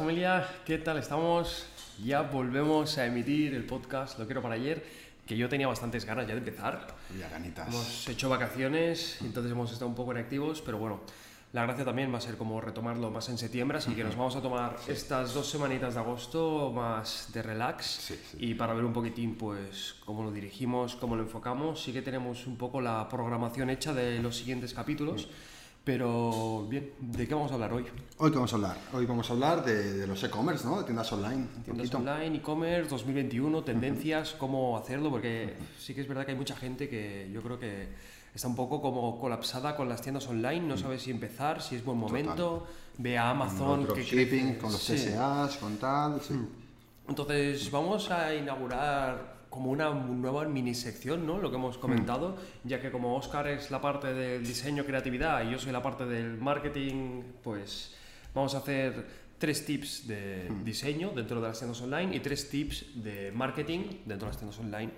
familia, ¿qué tal estamos? Ya volvemos a emitir el podcast Lo quiero para ayer, que yo tenía bastantes ganas ya de empezar. Ya ganitas. Hemos hecho vacaciones, entonces hemos estado un poco inactivos, pero bueno, la gracia también va a ser como retomarlo más en septiembre, así que nos vamos a tomar estas dos semanitas de agosto más de relax Sí, sí. y para ver un poquitín pues cómo lo dirigimos, cómo lo enfocamos. Sí que tenemos un poco la programación hecha de los siguientes capítulos, pero bien, ¿de qué vamos a hablar hoy? Hoy qué vamos a hablar. Hoy vamos a hablar de, de los e-commerce, ¿no? De tiendas online. Tiendas online, e-commerce, 2021, tendencias, cómo hacerlo, porque sí que es verdad que hay mucha gente que yo creo que está un poco como colapsada con las tiendas online, no sabe si empezar, si es buen momento, ve a Amazon Con que crece. con los Sí. SAs, con tal. Sí. Entonces vamos a inaugurar como una nueva mini sección, ¿no? Lo que hemos comentado, ya que como Oscar es la parte del diseño creatividad y yo soy la parte del marketing, pues vamos a hacer tres tips de diseño dentro de las tiendas online y tres tips de marketing dentro de las tiendas online.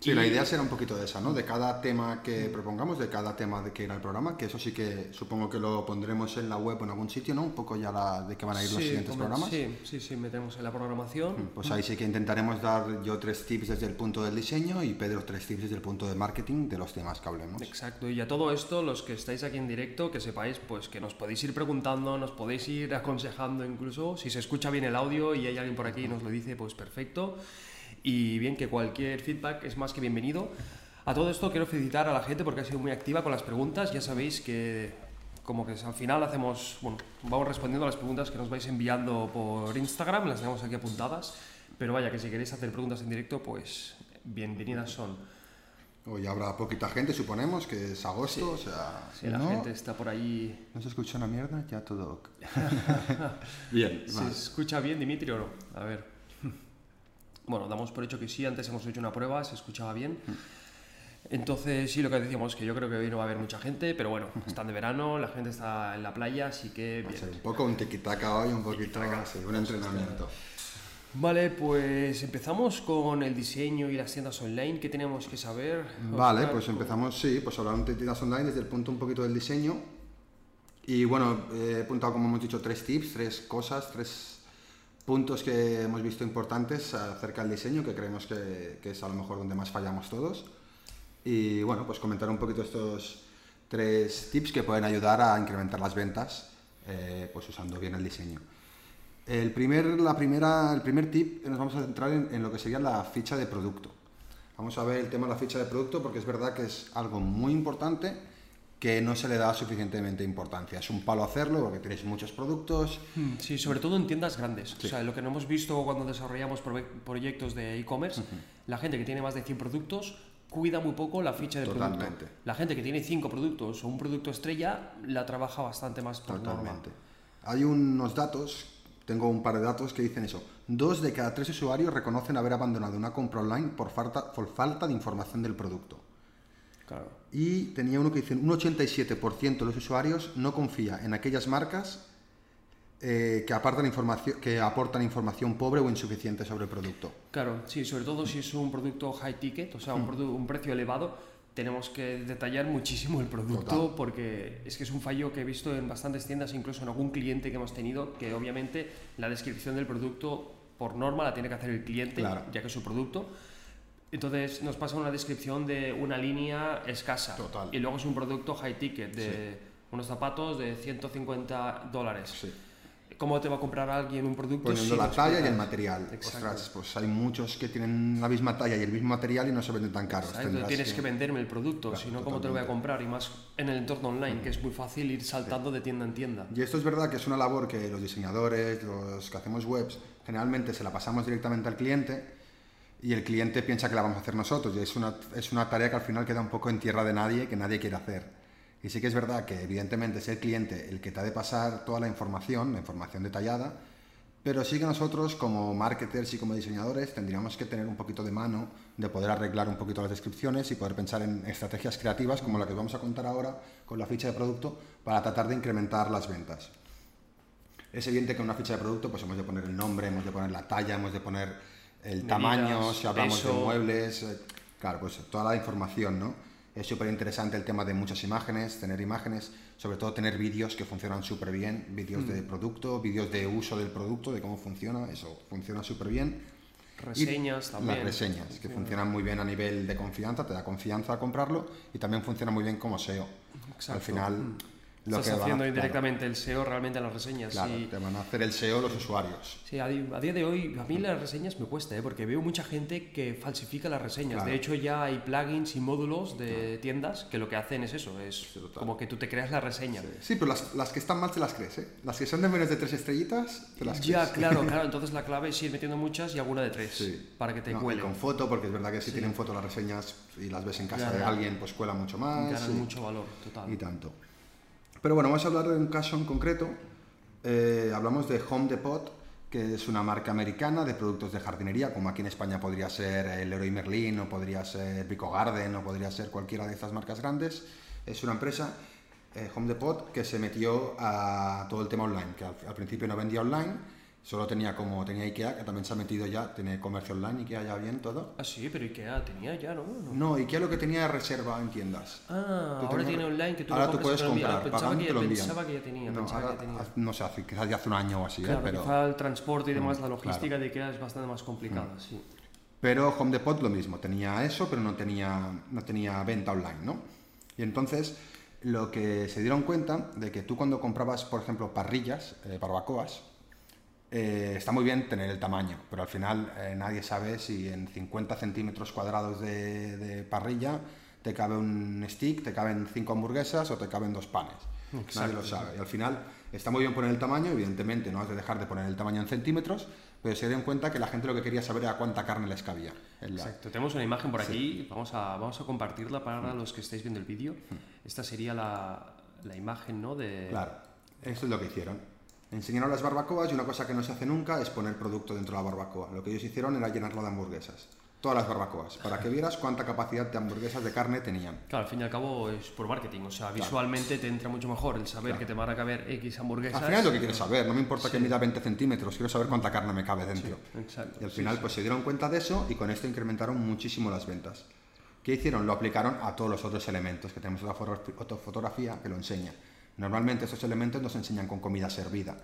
Sí, Y- la idea será un poquito de esa, ¿no? De cada tema que propongamos, de cada tema de que irá el programa, que eso sí que supongo que lo pondremos en la web o en algún sitio, ¿no? Un poco ya la, de qué van a ir los Sí, siguientes comen- programas. Sí, sí, sí, metemos en la programación. Pues ahí sí que intentaremos dar yo tres tips desde el punto del diseño y Pedro tres tips desde el punto de marketing de los temas que hablemos. Exacto, y a todo esto, los que estáis aquí en directo, que sepáis pues que nos podéis ir preguntando, nos podéis ir aconsejando incluso, si se escucha bien el audio y hay alguien por aquí y nos lo dice, pues perfecto. Y bien, que cualquier feedback es más que bienvenido. A todo esto quiero felicitar a la gente porque ha sido muy activa con las preguntas, ya sabéis que como que al final hacemos, bueno, vamos respondiendo a las preguntas que nos vais enviando por Instagram, las tenemos aquí apuntadas, pero vaya que si queréis hacer preguntas en directo, pues bienvenidas son. Hoy habrá poquita gente, suponemos, que es agosto, o sea... Si la no, gente está por ahí no se escucha una mierda, ya todo. Bien, ¿Se vale. escucha bien, Dimitri, o no? A ver. Bueno, damos por hecho que sí, antes hemos hecho una prueba, se escuchaba bien. Entonces, sí, lo que decíamos, que yo creo que hoy no va a haber mucha gente, pero bueno, están de verano, la gente está en la playa, así que Va a ser bien. un poco un tiquitaca hoy, un poquito sí, un entrenamiento. Vale, pues empezamos con el diseño y las tiendas online. ¿Qué tenemos que saber? Vale, pues empezamos, sí, pues hablando de tiendas online desde el punto un poquito del diseño. Y bueno, he apuntado, como hemos dicho, tres tips, tres cosas, tres puntos que hemos visto importantes acerca del diseño, que creemos que, que es a lo mejor donde más fallamos todos. Y bueno, pues comentar un poquito estos tres tips que pueden ayudar a incrementar las ventas, eh, pues usando bien el diseño. El primer, la primera, el primer tip nos vamos a centrar en, en lo que sería la ficha de producto. Vamos a ver el tema de la ficha de producto porque es verdad que es algo muy importante que no se le da suficientemente importancia. Es un palo hacerlo porque tenéis muchos productos. Mm, Sí, sobre todo en tiendas grandes. O sea, lo que no hemos visto cuando desarrollamos proye- proyectos de e-commerce, la gente que tiene más de 100 productos cuida muy poco la ficha de producto. Totalmente. La gente que tiene 5 productos o un producto estrella la trabaja bastante más por norma. Totalmente. Hay unos datos, tengo un par de datos que dicen eso. Dos de cada tres usuarios reconocen haber abandonado una compra online por falta, por falta de información del producto. Claro. Y tenía uno que dice un 87% de los usuarios no confía en aquellas marcas eh, que, apartan información, que aportan información pobre o insuficiente sobre el producto. Claro, sí, sobre todo si es un producto high ticket, o sea, un, produ- un precio elevado, tenemos que detallar muchísimo el producto Total. porque es que es un fallo que he visto en bastantes tiendas, incluso en algún cliente que hemos tenido, que obviamente la descripción del producto por norma la tiene que hacer el cliente, Claro. ya que es su producto. Entonces nos pasa una descripción de una línea escasa Total. y luego es un producto high ticket de unos zapatos de 150 dólares. Sí. ¿Cómo te va a comprar alguien un producto? Poniendo si la talla y el material. Exacto. Ostras, pues hay muchos que tienen la misma talla y el mismo material y no se venden tan caros. Tienes que venderme el producto, Claro, si no, ¿cómo te lo voy a comprar? Y más en el entorno online, que es muy fácil ir saltando de tienda en tienda. Y esto es verdad que es una labor que los diseñadores, los que hacemos webs, generalmente se la pasamos directamente al cliente y el cliente piensa que la vamos a hacer nosotros y es una, es una tarea que al final queda un poco en tierra de nadie, que nadie quiere hacer. Y sí que es verdad que evidentemente es el cliente el que te ha de pasar toda la información, la información detallada, pero sí que nosotros como marketers y como diseñadores tendríamos que tener un poquito de mano de poder arreglar un poquito las descripciones y poder pensar en estrategias creativas como la que vamos a contar ahora con la ficha de producto para tratar de incrementar las ventas. Es evidente que en una ficha de producto pues hemos de poner el nombre, hemos de poner la talla, hemos de poner el Medidas, tamaño, si hablamos de peso. muebles, eh, claro, pues toda la información, ¿no? Es súper interesante el tema de muchas imágenes, tener imágenes, sobre todo tener vídeos que funcionan súper bien, vídeos de producto, vídeos de uso del producto, de cómo funciona, eso funciona súper bien. Reseñas Y también. Las reseñas, que funcionan muy bien a nivel de confianza, te da confianza a comprarlo y también funciona muy bien como SEO. Exacto. Al final, Mm. Lo Estás que a- haciendo claro, indirectamente el SEO realmente en las reseñas. Claro, y- te van a hacer el SEO los usuarios. Sí, a, a día de hoy a mí las reseñas me cuesta, ¿eh? porque veo mucha gente que falsifica las reseñas. Claro. De hecho ya hay plugins y módulos de tiendas que lo que hacen es eso, es como que tú te creas la reseña. Sí, pero las, las que están mal te las crees, ¿eh? Las que son de menos de tres estrellitas, te las Ya, crees. claro, claro, entonces la clave es ir metiendo muchas y alguna de tres Sí. para que te No, y cuelen. con foto, porque es verdad que si tienen foto las reseñas y las ves en casa de alguien, pues cuela mucho más. Ganan mucho valor, total. y tanto. Pero bueno, vamos a hablar de un caso en concreto. Eh, hablamos de Home Depot, que es una marca americana de productos de jardinería, como aquí en España podría ser el Leroy Merlin, o podría ser Pico Garden, o podría ser cualquiera de estas marcas grandes. Es una empresa, eh, Home Depot, que se metió a todo el tema online, que al, al principio no vendía online, solo tenía como tenía IKEA, que también se ha metido ya, tiene comercio online, IKEA ya bien todo. Ah, sí, pero IKEA tenía ya, ¿no? No. No, IKEA lo que tenía era reserva en tiendas. Ah, Tú ahora tiene online que tú ahora tú puedes comprar, Pensaba, pagan que te lo envían. pensaba que ya tenía, No, pensaba ahora, que ya tenía. no sé, hace, quizás ya hace un año o así, ¿eh? Claro, pero, quizá el transporte y demás, la Mm, logística de IKEA es bastante más complicada, sí. pero Home Depot lo mismo, tenía eso, pero no tenía, no tenía venta online, ¿no? Y entonces lo que se dieron cuenta de que tú cuando comprabas, por ejemplo, parrillas, eh, barbacoas, eh, está muy bien tener el tamaño, pero al final eh, nadie sabe si en 50 centímetros cuadrados de, de parrilla te cabe un stick, te caben cinco hamburguesas o te caben dos panes. Nadie lo sabe. Y al final está muy bien poner el tamaño, evidentemente no has de dejar de poner el tamaño en centímetros, pero se dieron cuenta que la gente lo que quería saber era cuánta carne les cabía. la- Exacto, tenemos una imagen por aquí, vamos, a, vamos a compartirla para los que estáis viendo el vídeo. Esta sería la, la imagen, ¿no? De... Claro, esto es lo que hicieron. Enseñaron las barbacoas y una cosa que no se hace nunca es poner producto dentro de la barbacoa. Lo que ellos hicieron era llenarlo de hamburguesas. Todas las barbacoas, para que vieras cuánta capacidad de hamburguesas de carne tenían. Claro, al fin y al cabo es por marketing, o sea, visualmente te entra mucho mejor el saber que te van a caber X hamburguesas. Al final es lo que quieres saber, no me importa que mida 20 centímetros, quiero saber cuánta carne me cabe dentro. Exacto. Y al final pues se dieron cuenta de eso y con esto incrementaron muchísimo las ventas. ¿Qué hicieron? Lo aplicaron a todos los otros elementos, que tenemos otra fotografía que lo enseña. Normalmente estos elementos nos enseñan con comida servida.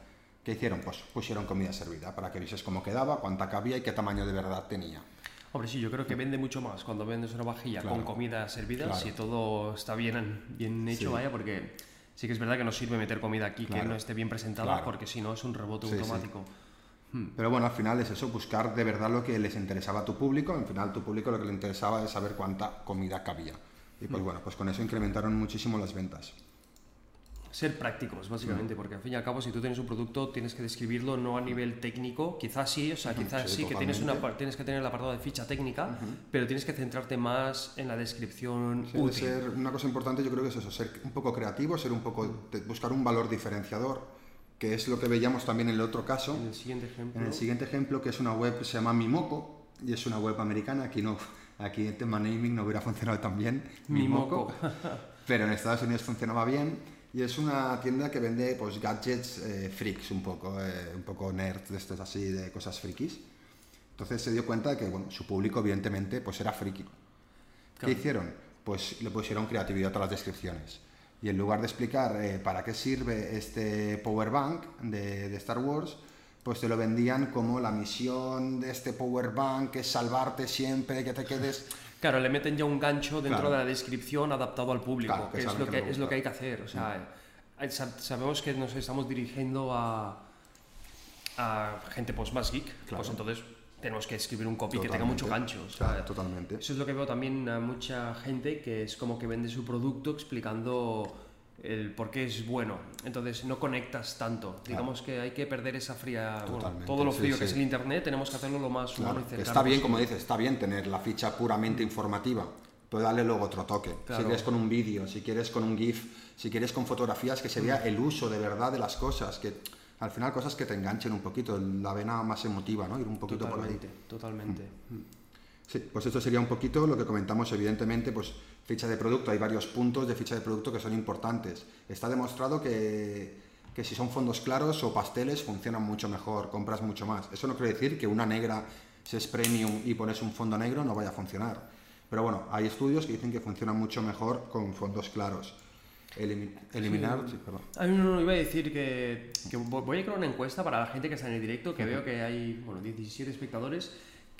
¿Qué hicieron? Pues pusieron comida servida para que vieses cómo quedaba, cuánta cabía y qué tamaño de verdad tenía. Hombre, sí, yo creo que vende mucho más cuando vendes una vajilla Claro. con comida servida, Claro. si todo está bien, bien hecho, Sí. vaya, porque sí que es verdad que no sirve meter comida aquí que no esté bien presentada, porque si no es un rebote Sí, sí. automático. Pero bueno, al final es eso, buscar de verdad lo que les interesaba a tu público. Al final tu público lo que le interesaba es saber cuánta comida cabía. Y pues bueno, pues con eso incrementaron muchísimo las ventas. Ser prácticos, básicamente, porque al fin y al cabo, si tú tienes un producto, tienes que describirlo no a nivel técnico, quizás sí, o sea, quizás sí, sí, que tienes, una, que tener el apartado de ficha técnica, pero tienes que centrarte más en la descripción Sí, útil. ser una cosa importante yo creo que es eso, ser un poco creativo, ser un poco, buscar un valor diferenciador, que es lo que veíamos también en el otro caso. En el siguiente ejemplo. En el siguiente ejemplo, que es una web que se llama Mimoco, y es una web americana, aquí no, aquí el tema naming no hubiera funcionado tan bien, Mimoco. pero en Estados Unidos funcionaba bien, y es una tienda que vende pues gadgets eh, freaks un poco, eh, un poco nerds de estos así, de cosas frikis. Entonces se dio cuenta de que bueno, su público evidentemente pues era friki. ¿Qué Claro. hicieron? Pues le pusieron creatividad a todas las descripciones. Y en lugar de explicar eh, para qué sirve este power bank de, de Star Wars, pues te lo vendían como la misión de este power bank es salvarte siempre, que te quedes... Claro, le meten ya un gancho dentro Claro. de la descripción adaptado al público, Claro, que que, es, lo que es lo que hay que hacer. O sea, eh, sab- sabemos que nos estamos dirigiendo a, a gente pues, más geek, Claro. pues entonces tenemos que escribir un copy que tenga mucho gancho. o sea, Claro, totalmente. Eso es lo que veo también a mucha gente que es como que vende su producto explicando el por qué es bueno. Entonces no conectas tanto. Digamos que hay que perder esa fría. bueno, Totalmente, todo lo sí, frío que sí. es el internet, tenemos que hacerlo lo más humano Claro, y que cercano. está bien, como dices, está bien tener la ficha puramente informativa, pero darle luego otro toque. Si Claro. quieres con un vídeo, si quieres con un GIF, si quieres con fotografías, que se vea Mm. el uso de verdad de las cosas, que al final cosas que te enganchen un poquito, la vena más emotiva, ¿no? Ir un poquito por ahí. Totalmente, totalmente. Sí, pues esto sería un poquito lo que comentamos, evidentemente, pues ficha de producto, hay varios puntos de ficha de producto que son importantes. Está demostrado que, que si son fondos claros o pasteles funcionan mucho mejor, compras mucho más. Eso no quiere decir que una negra, si es premium y pones un fondo negro, no vaya a funcionar. Pero bueno, hay estudios que dicen que funciona mucho mejor con fondos claros. eliminar. Sí, perdón. A mí no iba a decir que, que, voy a crear una encuesta para la gente que está en el directo, que veo que hay bueno, 17 espectadores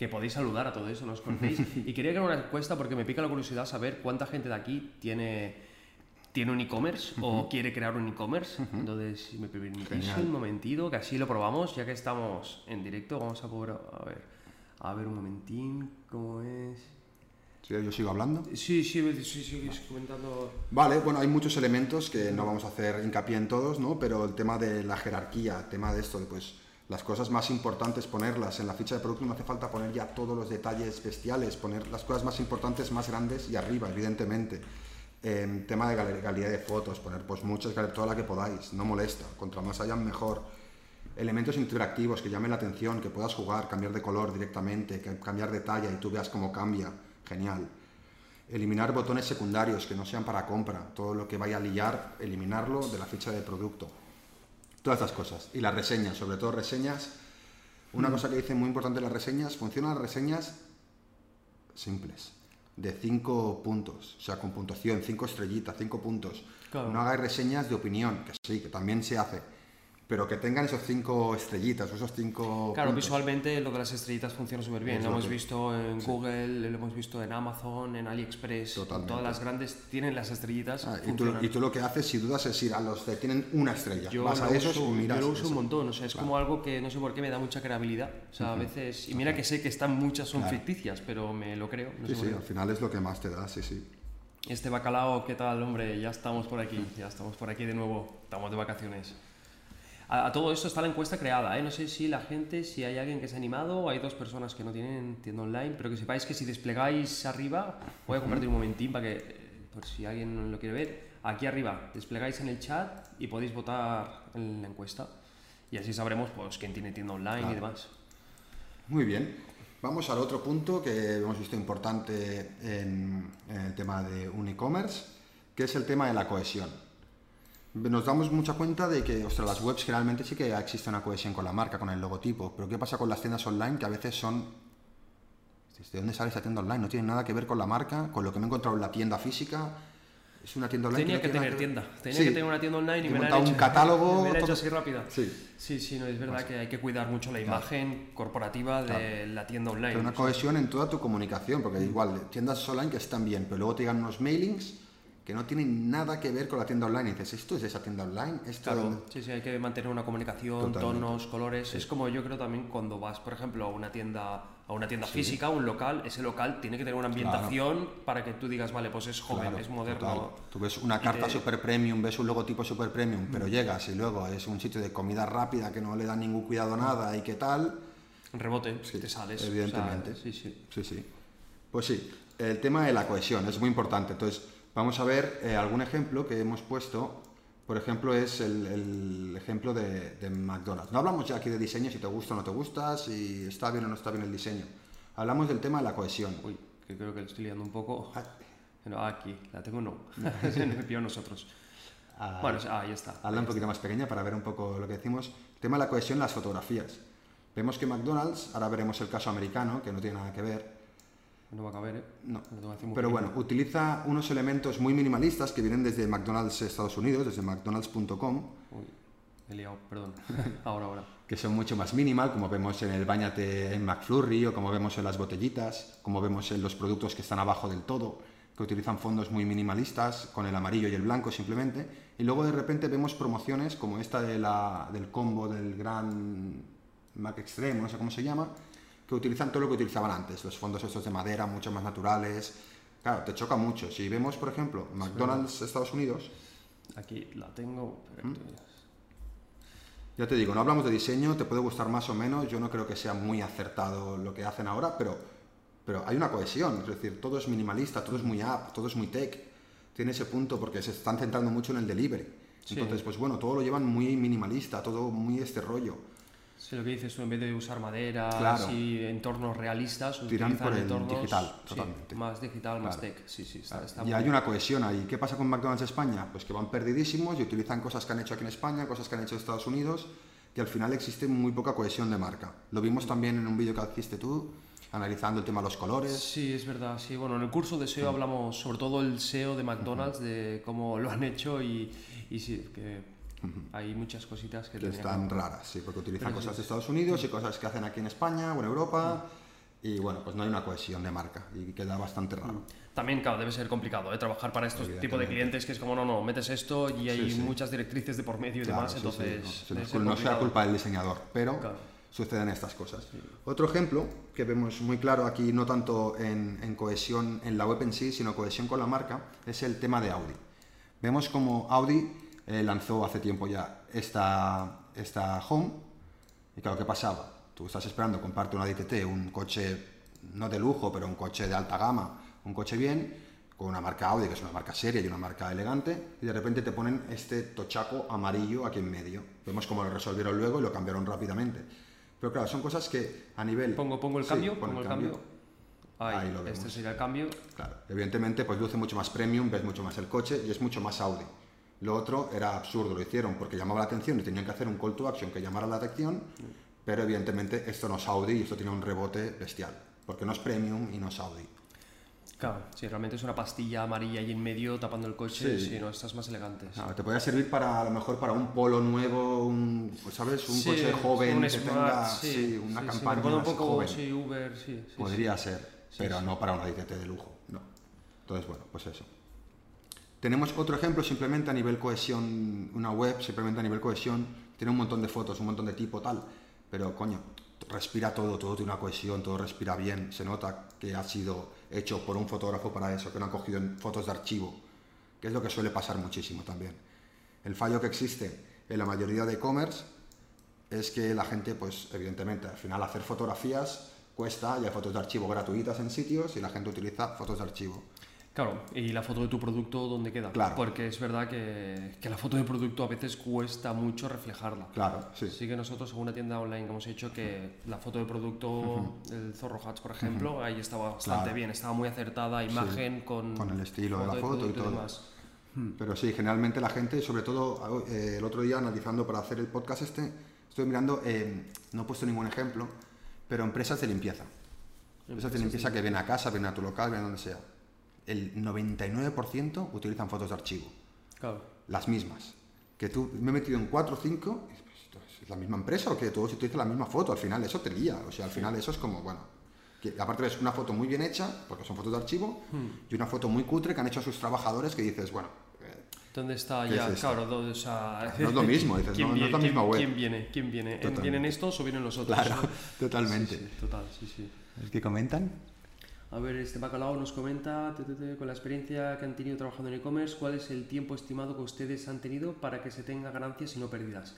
que podéis saludar a todo eso, no os conocéis. y quería crear una encuesta porque me pica la curiosidad saber cuánta gente de aquí tiene, tiene un e-commerce o quiere crear un e-commerce. Entonces, si me permitís un momentito, que así lo probamos, ya que estamos en directo, vamos a poder, a ver, a ver un momentín, ¿cómo es? Sí, yo sigo hablando. Sí, sí, sí, sigues comentando. Vale, bueno, hay muchos elementos que no vamos a hacer hincapié en todos, ¿no? Pero el tema de la jerarquía, el tema de esto, de pues las cosas más importantes ponerlas en la ficha de producto, no hace falta poner ya todos los detalles bestiales, poner las cosas más importantes, más grandes y arriba, evidentemente. Tema de calidad de fotos, poner pues muchas, toda la que podáis, no molesta, contra más hayan mejor. Elementos interactivos que llamen la atención, que puedas jugar, cambiar de color directamente, cambiar de talla y tú veas cómo cambia genial. Eliminar botones secundarios que no sean para compra, todo lo que vaya a liar, eliminarlo de la ficha de producto. Todas estas cosas. Y las reseñas, sobre todo reseñas. Una mm. cosa que dice muy importante las reseñas, funcionan las reseñas simples, de 5 puntos, o sea, con puntuación, 5 estrellitas, 5 puntos. No hagáis reseñas de opinión, que sí, que también se hace pero que tengan esos cinco estrellitas o esos cinco. Claro, visualmente lo de las estrellitas funciona súper bien. lo hemos visto en Google, lo hemos visto en Amazon, en AliExpress. Totalmente. Todas las grandes tienen las estrellitas. Ah, y, tú, lo que haces, si dudas, es ir a los que tienen una estrella. Yo Vas a esos uso, y miras. Yo lo uso un montón. O sea, es como algo que no sé por qué me da mucha creabilidad. O sea, a veces. Y mira que sé que están muchas son ficticias, pero me lo creo. sí, sí, al final es lo que más te da, sí, sí. Este bacalao, ¿qué tal, hombre? Ya estamos por aquí, ya estamos por aquí de nuevo. Estamos de vacaciones. A, todo esto está la encuesta creada. ¿eh? No sé si la gente, si hay alguien que se ha animado, hay dos personas que no tienen tienda online, pero que sepáis que si desplegáis arriba, voy a compartir un momentín para que, eh, por si alguien lo quiere ver, aquí arriba desplegáis en el chat y podéis votar en la encuesta. Y así sabremos pues, quién tiene tienda online y demás. Muy bien. Vamos al otro punto que hemos visto importante en el tema de un e-commerce, que es el tema de la cohesión nos damos mucha cuenta de que, ostras, las webs generalmente sí que existe una cohesión con la marca, con el logotipo, pero ¿qué pasa con las tiendas online que a veces son... ¿De dónde sale esa tienda online? No tiene nada que ver con la marca, con lo que me he encontrado en la tienda física. Es una tienda online. Tenía que, tener tienda. Tenía que tener una tienda online y me, la he hecho, un catálogo. Me la he hecho así rápida. Sí. Sí, sí, no, es verdad que hay que cuidar mucho la imagen corporativa de la tienda online. Pero una cohesión en toda tu comunicación, porque igual tiendas online que están bien, pero luego te llegan unos mailings que no tienen nada que ver con la tienda online. Y dices, ¿esto es esa tienda online? ¿Esto claro, sí, sí, hay que mantener una comunicación, tonos, colores. Es como yo creo también cuando vas, por ejemplo, a una tienda, a una tienda física, un local, ese local tiene que tener una ambientación para que tú digas, vale, pues es joven, es moderno. Tú ves una carta super premium, ves un logotipo super premium, pero mm. llegas y luego es un sitio de comida rápida que no le da ningún cuidado a nada y qué tal. Rebote, te sales. Evidentemente. sí, sí. Sí, sí. Pues sí, el tema de la cohesión es muy importante. Entonces, Vamos a ver eh, algún ejemplo que hemos puesto. Por ejemplo, es el, ejemplo de, McDonald's. No hablamos ya aquí de diseño, si te gusta o no te gusta, si está bien o no está bien el diseño. Hablamos del tema de la cohesión. Uy, que creo que lo estoy liando un poco. Ah. aquí, la tengo no. Pidió nosotros. bueno, ahí está. Habla un poquito más pequeña para ver un poco lo que decimos. El tema de la cohesión, las fotografías. Vemos que McDonald's, ahora veremos el caso americano, que no tiene nada que ver, no va a caber, ¿eh? No. Pero bueno, utiliza unos elementos muy minimalistas que vienen desde McDonald's Estados Unidos, desde mcdonalds.com. Uy, he liado, perdón. ahora, ahora. Que son mucho más minimal, como vemos en el bañate en McFlurry o como vemos en las botellitas, como vemos en los productos que están abajo del todo, que utilizan fondos muy minimalistas, con el amarillo y el blanco simplemente. Y luego de repente vemos promociones como esta de la, del combo del gran Mac Extreme, no sé cómo se llama, que utilizan todo lo que utilizaban antes, los fondos estos de madera, mucho más naturales. Claro, te choca mucho. Si vemos, por ejemplo, McDonald's Estados Unidos. Aquí la tengo. ¿Mm? Ya te digo, no hablamos de diseño, te puede gustar más o menos. Yo no creo que sea muy acertado lo que hacen ahora, pero, pero hay una cohesión. Es decir, todo es minimalista, todo es muy app, todo es muy tech. Tiene ese punto porque se están centrando mucho en el delivery. Entonces, pues bueno, todo lo llevan muy minimalista, todo muy este rollo. Sí, lo que dices tú, en vez de usar madera y entornos realistas, tiran por el digital, totalmente. más digital, más tech. Sí, sí, está, y hay una cohesión ahí. ¿Qué pasa con McDonald's España? Pues que van perdidísimos y utilizan cosas que han hecho aquí en España, cosas que han hecho en Estados Unidos, y al final existe muy poca cohesión de marca. Lo vimos también en un vídeo que hiciste tú, analizando el tema de los colores. Sí, es verdad. Sí, bueno, en el curso de SEO hablamos sobre todo el SEO de McDonald's, de cómo lo han hecho y, y sí, que hay muchas cositas que, que están que- raras, sí, porque utilizan Pero sí, cosas de. Estados Unidos y cosas que hacen aquí en España o en Europa. Y bueno, pues no hay una cohesión de marca y queda bastante raro. También, claro, debe ser complicado ¿eh? trabajar para estos tipos de clientes que es como, no, no, metes esto y hay Sí, sí. muchas directrices de por medio y Claro, demás, sí, entonces... no, se no sea culpa del diseñador, pero Claro. suceden estas cosas. Otro ejemplo que vemos muy claro aquí, no tanto en, en cohesión en la web en sí, sino cohesión con la marca, es el tema de Audi. Vemos como Audi eh, lanzó hace tiempo ya esta, esta Home, y claro, ¿qué pasaba? Tú estás esperando comprarte una DTT, un coche no de lujo, pero un coche de alta gama, un coche bien, con una marca Audi, que es una marca seria y una marca elegante, y de repente te ponen este tochaco amarillo aquí en medio. Vemos cómo lo resolvieron luego y lo cambiaron rápidamente. Pero claro, son cosas que a nivel... Pongo, pongo el cambio, pon pongo el cambio. Ahí, Ahí lo este vemos. sería el cambio. Claro, evidentemente pues luce mucho más premium, ves mucho más el coche y es mucho más Audi. Lo otro era absurdo, lo hicieron porque llamaba la atención y tenían que hacer un call to action que llamara la atención, pero evidentemente esto no es Audi y esto tiene un rebote bestial, porque no es premium y no es Audi. Claro, si realmente es una pastilla amarilla ahí en medio tapando el coche, Sí. si no, estás más elegantes. Claro, te podría servir para a lo mejor para un polo nuevo, un, pues, ¿sabes? Un Sí, coche joven un que Smart, tenga sí, una campaña un poco, joven. sí, Uber, sí. Podría ser, pero no para una DTT de lujo, no. Entonces, bueno, pues eso. Tenemos otro ejemplo simplemente a nivel cohesión, una web simplemente a nivel cohesión, tiene un montón de fotos, un montón de tipo tal, pero coño, respira todo, todo tiene una cohesión, todo respira bien, se nota que ha sido hecho por un fotógrafo para eso, que no han cogido fotos de archivo, que es lo que suele pasar muchísimo también. El fallo que existe en la mayoría de e-commerce es que la gente, pues evidentemente, al final hacer fotografías cuesta y hay fotos de archivo gratuitas en sitios y la gente utiliza fotos de archivo. Claro, y la foto de tu producto, ¿dónde queda? Claro. Porque es verdad que, que la foto de producto a veces cuesta mucho reflejarla. Claro, sí. Sí que nosotros, según una tienda online que hemos hecho, que la foto de producto, el Zorro Hats, por ejemplo, ahí estaba bastante Claro. bien, estaba muy acertada, imagen con... Con el estilo de la foto y producto todo. demás. Pero sí, generalmente la gente, sobre todo eh, el otro día analizando para hacer el podcast este, estoy mirando, eh, no he puesto ningún ejemplo, pero empresas de limpieza. Empresas de limpieza que vienen a casa, vienen a tu local, vienen a donde sea. El 99% utilizan fotos de archivo. Claro. las mismas. Que tú me he metido en 4 o 5, y dices, pues, esto ¿es la misma empresa o que todos utilizan la misma foto? Al final eso te lía, o sea, al final eso es como, bueno, que aparte ves una foto muy bien hecha, porque son fotos de archivo, Hmm. y una foto muy cutre que han hecho sus trabajadores que dices, bueno, eh, ¿Dónde está ¿Qué ya? es claro, ¿dónde- o sea, No es lo mismo, dices, ¿quién no- no es viene- la misma quién- web. ¿Quién viene? ¿Quién viene? Totalmente. ¿Vienen estos o vienen los otros? claro, Sí, totalmente. sí, total, sí, sí. ¿Es que comentan? A ver, este bacalao nos comenta, con la experiencia que han tenido trabajando en e-commerce, ¿cuál es el tiempo estimado que ustedes han tenido para que se tenga ganancias y no pérdidas?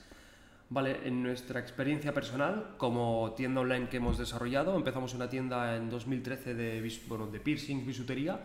Vale, en nuestra experiencia personal, como tienda online que hemos desarrollado, empezamos una tienda en 2013 de, bueno, de piercing, bisutería,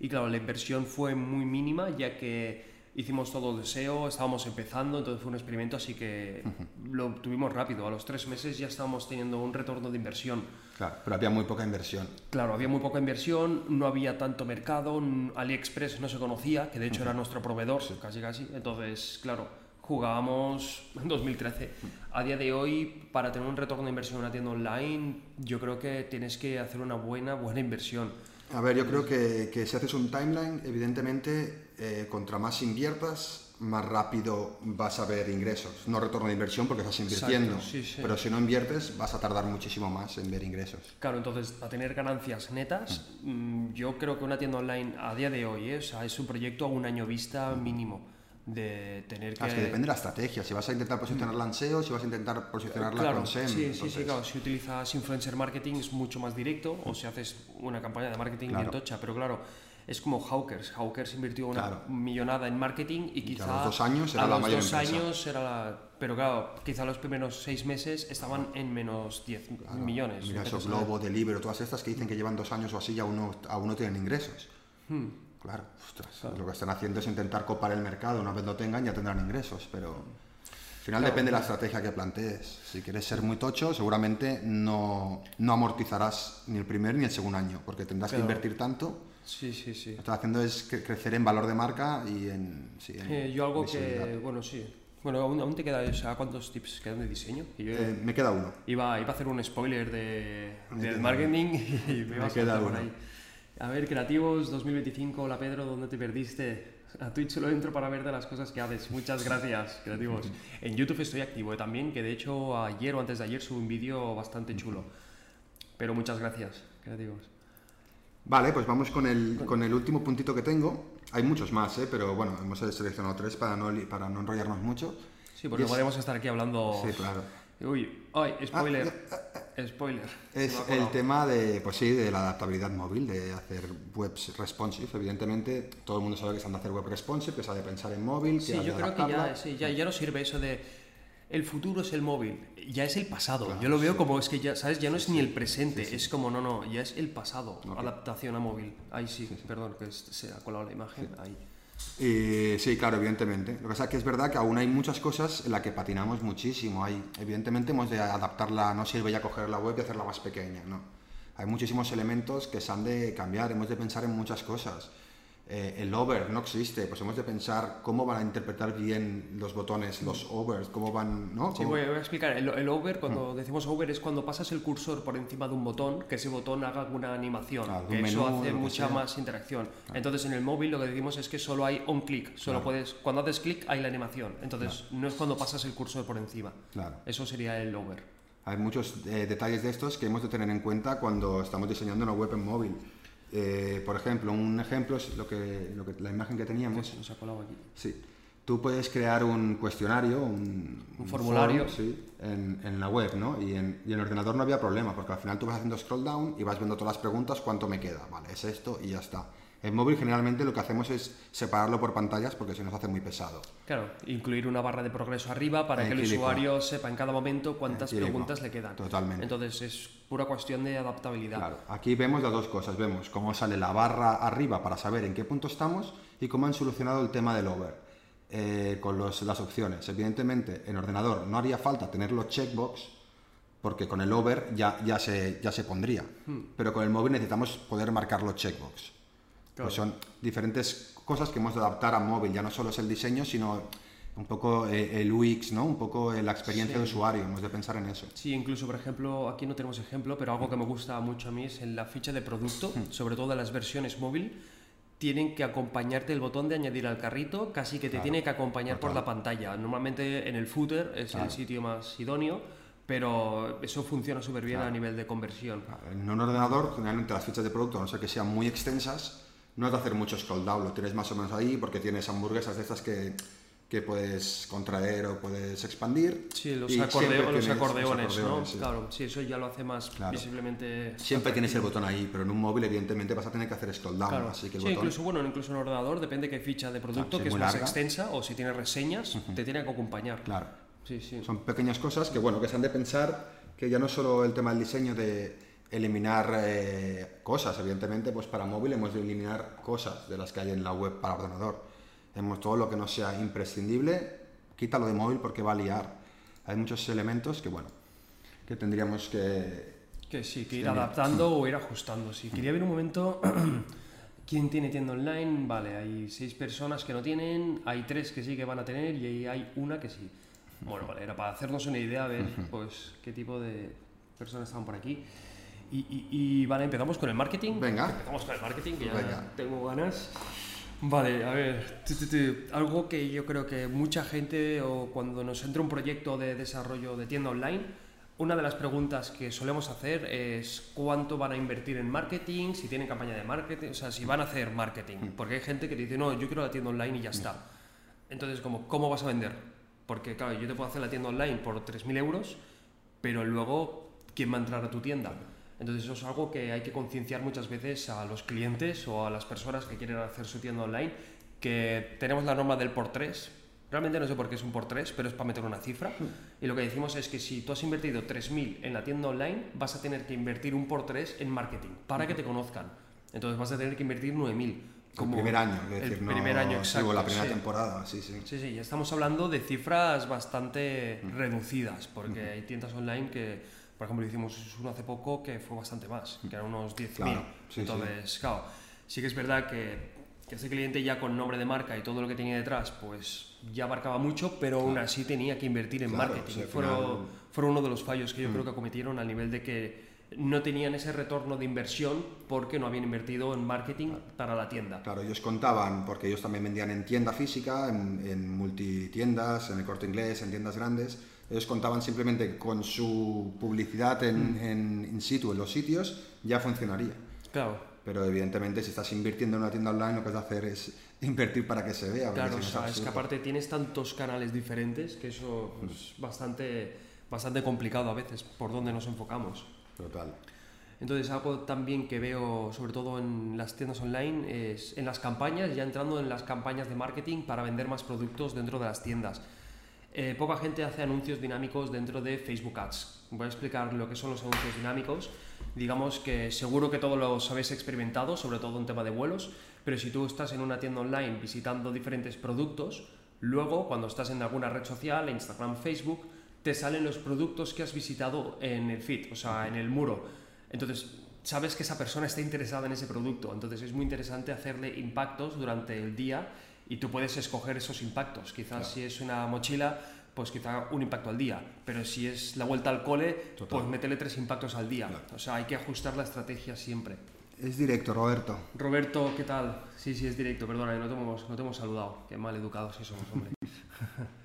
y claro, la inversión fue muy mínima, ya que hicimos todo de SEO, estábamos empezando, entonces fue un experimento, así que lo tuvimos rápido. A los tres meses ya estábamos teniendo un retorno de inversión. Claro, pero había muy poca inversión. Claro, había muy poca inversión, no había tanto mercado, AliExpress no se conocía, que de hecho era nuestro proveedor, casi casi. Entonces, claro, jugábamos en 2013. A día de hoy, para tener un retorno de inversión en una tienda online, yo creo que tienes que hacer una buena, buena inversión. A ver, yo creo que, que si haces un timeline, evidentemente, eh, contra más inviertas, más rápido vas a ver ingresos. No retorno de inversión porque estás invirtiendo, Exacto, sí, sí. pero si no inviertes vas a tardar muchísimo más en ver ingresos. Claro, entonces, para tener ganancias netas, mm, yo creo que una tienda online a día de hoy ¿eh? o sea, es un proyecto a un año vista mínimo de tener que... Ah, es que depende de la estrategia. Si vas a intentar posicionarla en SEO, si vas a intentar posicionarla Claro, con SEM. sí, sí, sí, entonces- claro. Si utilizas influencer marketing es mucho más directo o si haces una campaña de marketing bien Claro. tocha, pero claro, es como Hawkers. Hawkers invirtió una Claro. millonada en marketing y Y quizá a los dos años era a la los mayor dos empresa. años era la... Pero claro, quizá los primeros seis meses estaban en menos 10 Claro, millones. Mira vete eso, a saber. Globo, Deliveroo, todas estas que dicen que llevan dos años o así y aún no, aún no tienen ingresos. Hmm. Claro, ostras, lo que están haciendo es intentar copar el mercado. Una vez lo tengan ya tendrán ingresos, pero al final depende de la estrategia que plantees. Si quieres ser muy tocho, seguramente no, no amortizarás ni el primer ni el segundo año, porque tendrás que Claro. invertir tanto. Sí, sí, sí. Lo que estás haciendo es cre- crecer en valor de marca y en... sí, en Eh, yo algo que, bueno, sí, Bueno, aún, aún te queda, o sea, ¿cuántos tips quedan de diseño? Que yo Eh, me queda uno. iba, iba a hacer un spoiler de, Me del marketing y me, Me queda saltar por uno. ahí. A ver, creativos 2025, hola Pedro, ¿dónde te perdiste? A Twitch solo entro para ver de las cosas que haces. Muchas gracias, creativos. En YouTube estoy activo eh, también, que de hecho ayer o antes de ayer subí un vídeo bastante chulo. Pero muchas gracias, creativos. Vale, pues vamos con el, con el último puntito que tengo. Hay muchos más, ¿eh? pero bueno, hemos seleccionado tres para no, para no enrollarnos mucho. Sí, porque es- podemos estar aquí hablando... Sí, claro. Uy, ay, spoiler. Spoiler. Se me Es ha el colado. tema de, pues sí, de la adaptabilidad móvil, de hacer webs responsive. Evidentemente, todo el mundo sabe que se han de hacer web responsive, que se ha de pensar en móvil, que Sí, de yo creo que ya, sí, ya, ya no sirve eso de el futuro es el móvil, ya es el pasado. Claro, yo lo veo sí. como es que ya, ¿sabes? Ya no es ni el presente, es como, no, no, ya es el pasado. Adaptación a móvil. Ahí sí, perdón, que se ha colado la imagen. Ahí. Y sí, claro, evidentemente. Lo que pasa es que es verdad que aún hay muchas cosas en las que patinamos muchísimo. Hay, evidentemente hemos de adaptarla, no sirve ya coger la web y hacerla más pequeña, ¿no? Hay muchísimos elementos que se han de cambiar, hemos de pensar en muchas cosas. Eh, el over no existe, pues hemos de pensar cómo van a interpretar bien los botones, los overs, cómo van, ¿no? Sí, voy, voy a explicar. El, el over, cuando decimos over, es cuando pasas el cursor por encima de un botón, que ese botón haga alguna animación, Claro, que eso hace mucha sea. más interacción. Entonces, en el móvil lo que decimos es que solo hay on click, solo Claro. puedes, cuando haces clic hay la animación. Entonces, no es cuando pasas el cursor por encima. Claro. Eso sería el over. Hay muchos eh, detalles de estos que hemos de tener en cuenta cuando estamos diseñando una web en móvil. Eh, por ejemplo, un ejemplo es lo que, lo que- la imagen que teníamos. Aquí. Sí. Tú puedes crear un cuestionario, un, Un formulario. form, sí, en, en la web, ¿no? Y en, y en el ordenador no había problema, porque al final tú vas haciendo scroll down y vas viendo todas las preguntas, cuánto me queda, vale, es esto y ya está. En móvil generalmente lo que hacemos es separarlo por pantallas porque se nos hace muy pesado. Claro, incluir una barra de progreso arriba para que el usuario sepa en cada momento cuántas preguntas le quedan. Totalmente. Entonces es pura cuestión de adaptabilidad. Claro, aquí vemos las dos cosas, vemos cómo sale la barra arriba para saber en qué punto estamos y cómo han solucionado el tema del over eh, con los- las opciones. Evidentemente, en ordenador no haría falta tener los checkbox porque con el over ya, ya, se, ya se pondría, Hmm. pero con el móvil necesitamos poder marcar los checkbox. Claro. Pues son diferentes cosas que hemos de adaptar a móvil, ya no solo es el diseño, sino un poco eh, el UX, ¿no? un poco eh, la experiencia Sí. de usuario, hemos de pensar en eso. Sí, incluso, por ejemplo, aquí no tenemos ejemplo, pero algo que me gusta mucho a mí es en la ficha de producto, Hmm. sobre todo en las versiones móvil, tienen que acompañarte el botón de añadir al carrito, casi que te Claro, tiene que acompañar por la pantalla. Normalmente en el footer es Claro. el sitio más idóneo, pero eso funciona súper bien a nivel de conversión. En un ordenador, generalmente las fichas de producto, a no ser que sean muy extensas, no has de hacer mucho scroll down, lo tienes más o menos ahí porque tienes hamburguesas de estas que, que puedes contraer o puedes expandir. Sí, los, acordeo- los tienes los acordeones, ¿no? acordeones, sí. Claro, sí, eso ya lo hace más Claro. visiblemente. Siempre tienes el botón ahí, pero en un móvil evidentemente vas a tener que hacer scroll down, Claro. así que el sí, botón... incluso bueno, incluso en ordenador depende qué ficha de producto, Claro, si que es es más larga. extensa o si tiene reseñas, te tiene que acompañar. Claro. Sí, sí. Son pequeñas cosas que, bueno, que se han de pensar que ya no solo el tema del diseño de eliminar eh, cosas, evidentemente, pues para móvil hemos de eliminar cosas de las que hay en la web para ordenador. Hemos todo lo que no sea imprescindible, quítalo de móvil porque va a liar. Hay muchos elementos que, bueno, que tendríamos que... Que sí, que ir adaptando o ir ajustando. Sí, quería ver un momento quién tiene tienda online. Vale, hay seis personas que no tienen, hay tres que sí que van a tener y hay una que sí. Bueno, vale, era para hacernos una idea, a ver pues qué tipo de personas estaban por aquí. Y, y, y, vale, empezamos con el marketing. Venga. Empezamos con el marketing, que ya Venga. tengo ganas. Vale, a ver, algo que yo creo que mucha gente o cuando nos entra un proyecto de desarrollo de tienda online, una de las preguntas que solemos hacer es cuánto van a invertir en marketing, si tienen campaña de marketing, o sea, si van a hacer marketing, porque hay gente que dice, no, yo quiero la tienda online y ya está. Entonces, como, ¿cómo vas a vender? Porque, claro, yo te puedo hacer la tienda online por 3.000 euros, pero luego, ¿quién va a entrar a tu tienda? Entonces eso es algo que hay que concienciar muchas veces a los clientes o a las personas que quieren hacer su tienda online, que tenemos la norma del por 3. Realmente no sé por qué es un por 3, pero es para meter una cifra. Y lo que decimos es que si tú has invertido 3.000 en la tienda online, vas a tener que invertir un por 3 en marketing para que te conozcan. Entonces vas a tener que invertir 9.000. Como el primer año, es el no primer año, exacto. la primera sí. temporada, sí, sí. Sí, sí, ya estamos hablando de cifras bastante reducidas, porque hay tiendas online que, por ejemplo, hicimos uno hace poco que fue bastante más, que eran unos 10.000. Claro, sí, Entonces, claro, sí que es verdad que que ese cliente ya con nombre de marca y todo lo que tenía detrás, pues ya abarcaba mucho, pero aún así tenía que invertir en Claro, marketing. sí, al fueron, final- Mm. fueron uno de los fallos que yo creo que cometieron al nivel de que no tenían ese retorno de inversión porque no habían invertido en marketing para la tienda. Claro, ellos contaban, porque ellos también vendían en tienda física, en, en multitiendas, en el corte inglés, en tiendas grandes. Ellos contaban simplemente que con su publicidad en, Mm. en in situ, en los sitios, ya funcionaría. Claro, Pero evidentemente, si estás invirtiendo en una tienda online, lo que has de hacer es invertir para que se vea. claro, o sea, es que aparte tienes tantos canales diferentes que eso Mm. es bastante, bastante complicado a veces por donde nos enfocamos. Total. Entonces, algo también que veo, sobre todo en las tiendas online, es en las campañas, ya entrando en las campañas de marketing para vender más productos dentro de las tiendas. Eh, poca gente hace anuncios dinámicos dentro de Facebook Ads. Voy a explicar lo que son los anuncios dinámicos. Digamos que seguro que todos los habéis experimentado, sobre todo en tema de vuelos, pero si tú estás en una tienda online visitando diferentes productos, luego cuando estás en alguna red social, Instagram, Facebook, te salen los productos que has visitado en el feed, o sea, en el muro. Entonces, sabes que esa persona está interesada en ese producto. Entonces, es muy interesante hacerle impactos durante el día y tú puedes escoger esos impactos. Quizás si es una mochila, pues quizá un impacto al día. Pero si es la vuelta al cole, Total. pues métele tres impactos al día. Claro. O sea, hay que ajustar la estrategia siempre. Es directo, Roberto. Roberto, ¿qué tal? Sí, sí, es directo, perdona, no te hemos, no te hemos saludado. Qué mal educados que somos, hombre.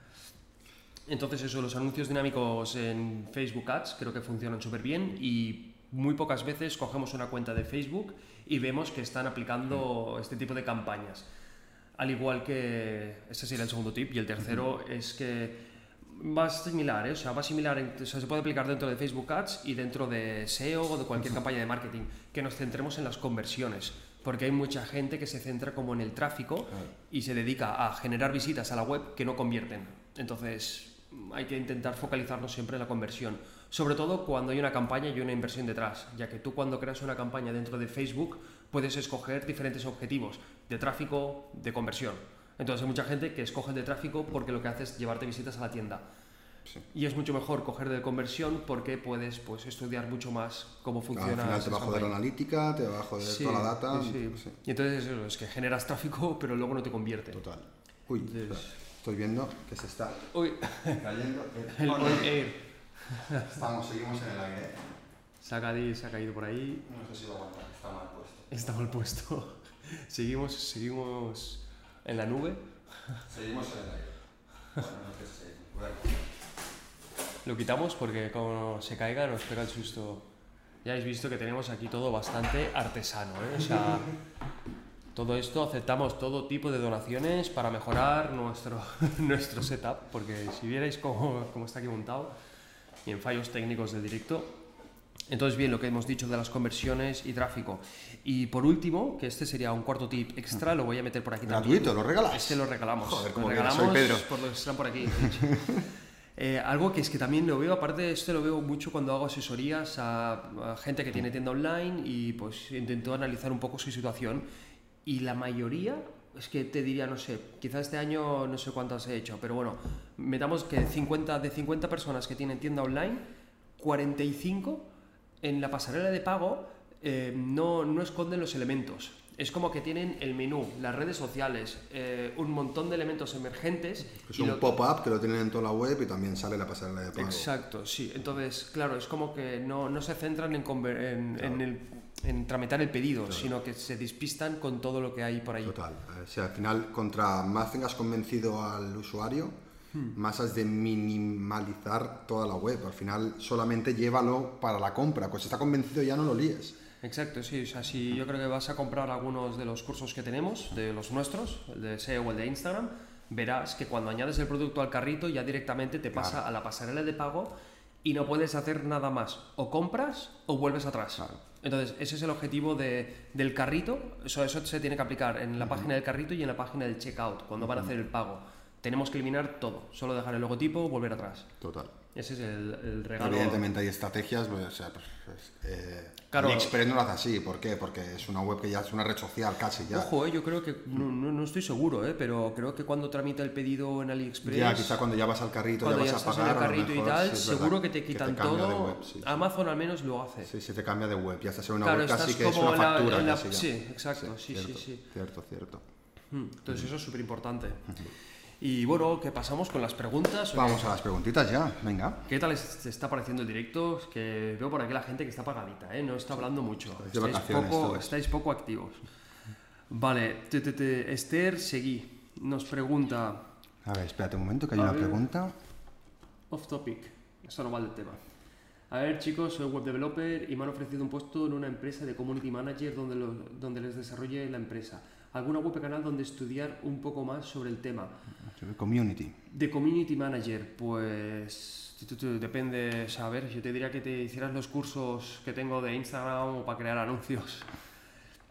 Entonces eso, los anuncios dinámicos en Facebook Ads creo que funcionan súper bien y muy pocas veces cogemos una cuenta de Facebook y vemos que están aplicando este tipo de campañas. Al igual que, ese sería el segundo tip, y el tercero es que va similar, ¿eh? o sea, va similar, en- o sea, se puede aplicar dentro de Facebook Ads y dentro de SEO o de cualquier campaña de marketing, que nos centremos en las conversiones, porque hay mucha gente que se centra como en el tráfico y se dedica a generar visitas a la web que no convierten. Entonces, hay que intentar focalizarnos siempre en la conversión, sobre todo cuando hay una campaña y una inversión detrás, ya que tú cuando creas una campaña dentro de Facebook puedes escoger diferentes objetivos de tráfico, de conversión. Entonces hay mucha gente que escoge el de tráfico porque lo que hace es llevarte visitas a la tienda. Sí. Y es mucho mejor coger de conversión porque puedes pues, estudiar mucho más cómo Al funciona. final te va a joder la analítica, te va a joder Sí, toda la data. sí, Y entonces eso, es que generas tráfico pero luego no te convierte. total. Uy, Entonces- espera, estoy viendo que se está Uy, cayendo. el no, on air Estamos, seguimos en el aire. ¿eh? se ha caído, se ha caído por ahí. No sé si lo aguanta, está mal. Está mal puesto. Seguimos, seguimos en la nube. Seguimos en el aire. Bueno, no sé si- bueno. Lo quitamos porque como se caiga nos pega el susto. Ya habéis visto que tenemos aquí todo bastante artesano, ¿eh? O sea, todo esto aceptamos todo tipo de donaciones para mejorar nuestro, nuestro setup, porque si vierais cómo, cómo está aquí montado y en fallos técnicos del directo. Entonces, bien, lo que hemos dicho de las conversiones y tráfico. Y por último, que este sería un cuarto tip extra, lo voy a meter por aquí también. Gratuito, ¿lo regalas? Este lo regalamos. Joder, lo como que regalamos soy Pedro. por los que están por aquí. Eh, algo que es que también lo veo, aparte de esto lo veo mucho cuando hago asesorías a, a gente que tiene tienda online y pues intento analizar un poco su situación y la mayoría, es que te diría, no sé, quizás este año no sé cuántas he hecho, pero bueno, metamos que 50, de 50 personas que tienen tienda online, 45 en la pasarela de pago eh, no, no esconden los elementos. Es como que tienen el menú, las redes sociales, eh, un montón de elementos emergentes. Es un pop-up que lo tienen en toda la web y también sale la pasarela de pago. Exacto, sí. Entonces, claro, es como que no, no se centran en, conver- en, en el- en tramitar el pedido, sino que se despistan con todo lo que hay por ahí. Total. Eh, Si al final, contra más tengas convencido al usuario, Hmm. más has de minimalizar toda la web. Al final, solamente llévalo para la compra. Pues está convencido, ya no lo líes. Exacto, sí. O sea, si yo creo que vas a comprar algunos de los cursos que tenemos, de los nuestros, el de SEO o el de Instagram, verás que cuando añades el producto al carrito ya directamente te pasa a la pasarela de pago y no puedes hacer nada más. O compras o vuelves atrás. Claro. Entonces, ese es el objetivo de- del carrito. Eso, eso se tiene que aplicar en la página del carrito y en la página del checkout, cuando van a hacer el pago. Tenemos que eliminar todo, solo dejar el logotipo, volver atrás. Total. Ese es el, el regalo. Evidentemente hay estrategias, pues, o sea, pues, eh, Claro. AliExpress no lo hace así, ¿por qué? Porque es una web que ya es una red social casi ya. Ojo, eh, yo creo que, no, no- no estoy seguro, eh, pero creo que cuando tramita el pedido en AliExpress, Ya, quizá cuando ya vas al carrito, ya ya vas a estás en pagar, a lo carrito y tal, sí, seguro verdad, que te quitan todo. web, sí, sí. Amazon al menos lo hace. Sí, sí, te cambia de web, ya estás en una Claro, web casi que es una la- factura. la- casi ya. sí, exacto, sí, sí, cierto, sí. Cierto, cierto. Mm, Entonces eso es súper importante. Y bueno, ¿qué pasamos con las preguntas? Vamos a las preguntitas ya, venga. ¿Qué tal te está pareciendo el directo? Es Que veo por aquí la gente que está apagadita, ¿eh? no está hablando mucho. Estáis poco, todos. estáis poco activos. Vale, te- te- te- Esther Seguí nos pregunta, A ver, espérate un momento que hay A una ver. pregunta. off topic, esto no va del tema. A ver chicos, soy web developer y me han ofrecido un puesto en una empresa de community manager donde, lo- donde les desarrolle la empresa. ¿Alguna web canal donde estudiar un poco más sobre el tema? Community. De community manager, pues tu, tu, depende, saber, yo te diría que te hicieras los cursos que tengo de Instagram o para crear anuncios.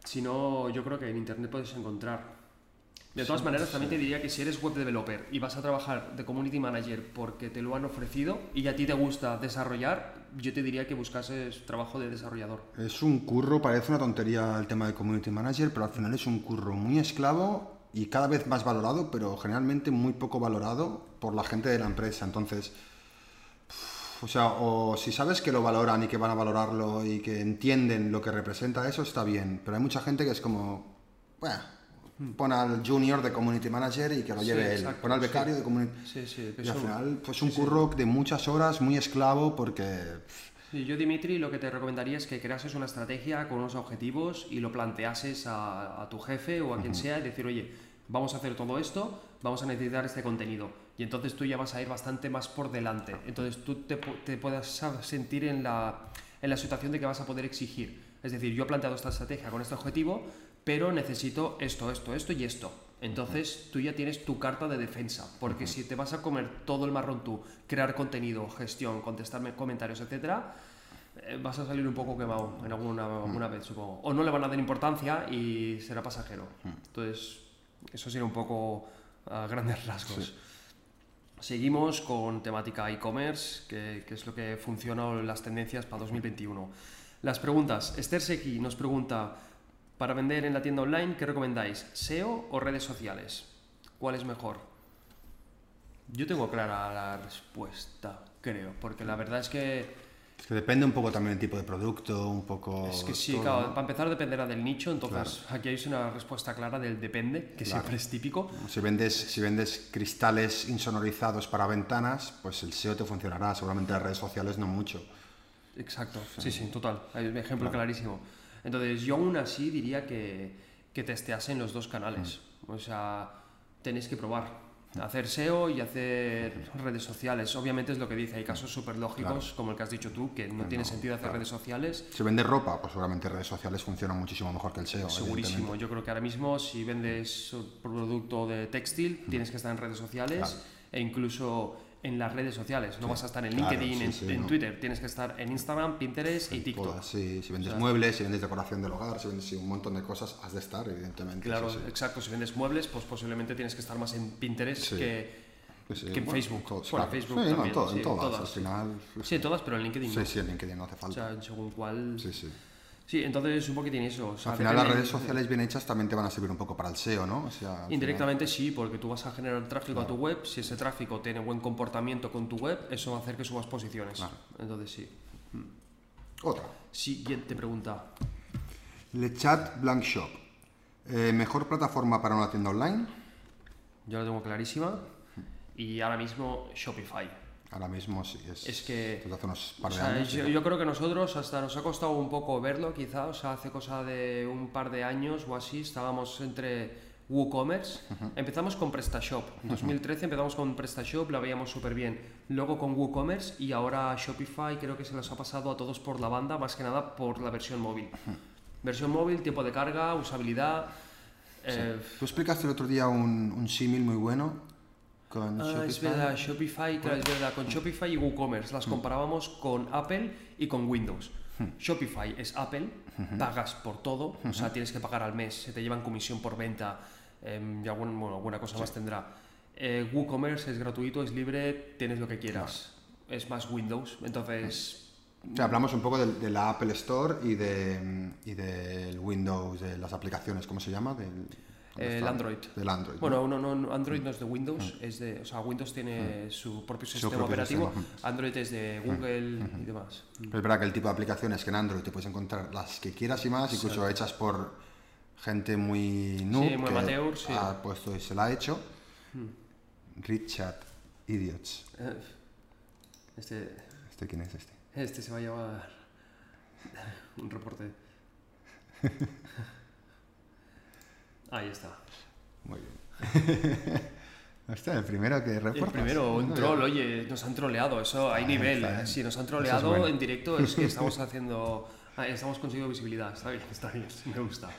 Si no, yo creo que en internet puedes encontrar. De todas maneras, también te diría que si eres web developer y vas a trabajar de community manager porque te lo han ofrecido y a ti te gusta desarrollar, yo te diría que buscases trabajo de desarrollador. Es un curro, parece una tontería el tema de Community Manager, pero al final es un curro muy esclavo y cada vez más valorado, pero generalmente muy poco valorado por la gente de la empresa. Entonces, o sea, o si sabes que lo valoran y que van a valorarlo y que entienden lo que representa eso, está bien. Pero hay mucha gente que es como, bueno, pon al junior de Community Manager y que lo Sí, lleve él. Pon al sí. becario de Community Sí, sí, Y al final, pues un curro de muchas horas, muy esclavo, porque... Yo, Dimitri, lo que te recomendaría es que creases una estrategia con unos objetivos y lo planteases a, a tu jefe o a quien sea y decir, oye, vamos a hacer todo esto, vamos a necesitar este contenido. Y entonces tú ya vas a ir bastante más por delante. Entonces tú te, te puedas sentir en la, en la situación de que vas a poder exigir. Es decir, yo he planteado esta estrategia con este objetivo, pero necesito esto, esto, esto y esto. Entonces tú ya tienes tu carta de defensa, porque si te vas a comer todo el marrón tú, crear contenido, gestión, contestarme comentarios, etcétera, eh, vas a salir un poco quemado en alguna, alguna vez, supongo. O no le van a dar importancia y será pasajero. Entonces, eso sería un poco a grandes rasgos. Seguimos con temática e-commerce, que, que es lo que funciona en las tendencias para 2021. Las preguntas. Esther Seki nos pregunta, para vender en la tienda online, ¿qué recomendáis? ¿SEO o redes sociales? ¿Cuál es mejor? Yo tengo clara la respuesta, creo, porque la verdad es que Es que depende un poco también del tipo de producto, un poco... Es que sí, todo, claro, ¿no? para empezar dependerá del nicho, entonces aquí hay una respuesta clara del depende, que siempre es típico. Si vendes, si vendes cristales insonorizados para ventanas, pues el SEO te funcionará, seguramente las redes sociales no mucho. Exacto, sí, sí, total, hay un ejemplo clarísimo. Entonces yo aún así diría que, que testeasen los dos canales, Mm. o sea, tenéis que probar. Hacer SEO y hacer redes sociales. Obviamente es lo que dice, hay casos súper lógicos, como el que has dicho tú, que no tiene sentido hacer redes sociales. Si vendes ropa, pues seguramente redes sociales funcionan muchísimo mejor que el SEO. Segurísimo. Yo creo que ahora mismo si vendes producto de textil, tienes que estar en redes sociales Claro. e incluso en las redes sociales. No vas a estar en claro, LinkedIn, sí, en, sí, en no. Twitter. Tienes que estar en Instagram, Pinterest y TikTok. Todas, sí, si vendes O sea- muebles, si vendes decoración del hogar, si vendes un montón de cosas, has de estar, evidentemente. Claro, exacto. Si vendes muebles, pues posiblemente tienes que estar más en Pinterest que, que en bueno, Facebook. todos, Bueno, claro. Facebook no, todo- en todas, todas. al final. Sí, todas, pero en LinkedIn Sí, no. sí, en LinkedIn no hace O falta. sea, según cuál... Sí, sí. Sí, entonces un poquitín eso. o sea, Al final las redes sociales bien hechas también te van a servir un poco para el SEO, ¿no? O sea, Indirectamente sí, porque tú vas a generar tráfico a tu web. Si ese tráfico tiene buen comportamiento con tu web, eso va a hacer que subas posiciones. Claro. Entonces sí. final. Otra. Siguiente pregunta. Le Chat Blank Shop. Eh, ¿Mejor plataforma para una tienda online? Yo la tengo clarísima. Y ahora mismo Shopify. Ahora mismo sí. Es, Es que- hace unos O par de sea, años. yo, sí. yo creo que nosotros hasta nos ha costado un poco verlo, quizá. O sea, hace cosa de un par de años o así, estábamos entre WooCommerce. Empezamos con PrestaShop. En 2013 empezamos con PrestaShop, la veíamos súper bien. Luego con WooCommerce y ahora Shopify creo que se los ha pasado a todos por la banda, más que nada por la versión móvil. Versión móvil, tiempo de carga, usabilidad. eh, Tú explicaste el otro día un, un símil muy bueno con Ah, Shopify. es verdad, Shopify, claro, es verdad, con Shopify y WooCommerce las comparábamos con Apple y con Windows. Shopify es Apple, pagas por todo, o sea, tienes que pagar al mes, se te llevan comisión por venta em, y bueno, alguna cosa más tendrá. Eh, WooCommerce es gratuito, es libre, tienes lo que quieras. Es más Windows, entonces... O sea, hablamos un poco de, de la Apple Store y, de, y del Windows, de las aplicaciones, ¿cómo se llama? Del, ¿dónde El? Android. Del Android. ¿no? Bueno, no, no, no, Android no es de Windows, es de, o sea, Windows tiene su propio sistema propio operativo, sistema. Android es de Google y demás. Pero es verdad que el tipo de aplicaciones que en Android te puedes encontrar las que quieras y más, incluso hechas por gente muy noob Sí, muy que amateur, sí. ha puesto y se la ha hecho. Richard Idiots. Eh, Este, ¿Este quién es este? este se va a llevar un reporte. Ahí está. Muy bien. Hostia, el primero que El refuerzas. primero, un troll, oye, nos han troleado, eso hay Ah, nivel. eh. Si nos han es troleado bueno. en directo es que estamos haciendo, ah, estamos consiguiendo visibilidad, está bien, está bien, me gusta.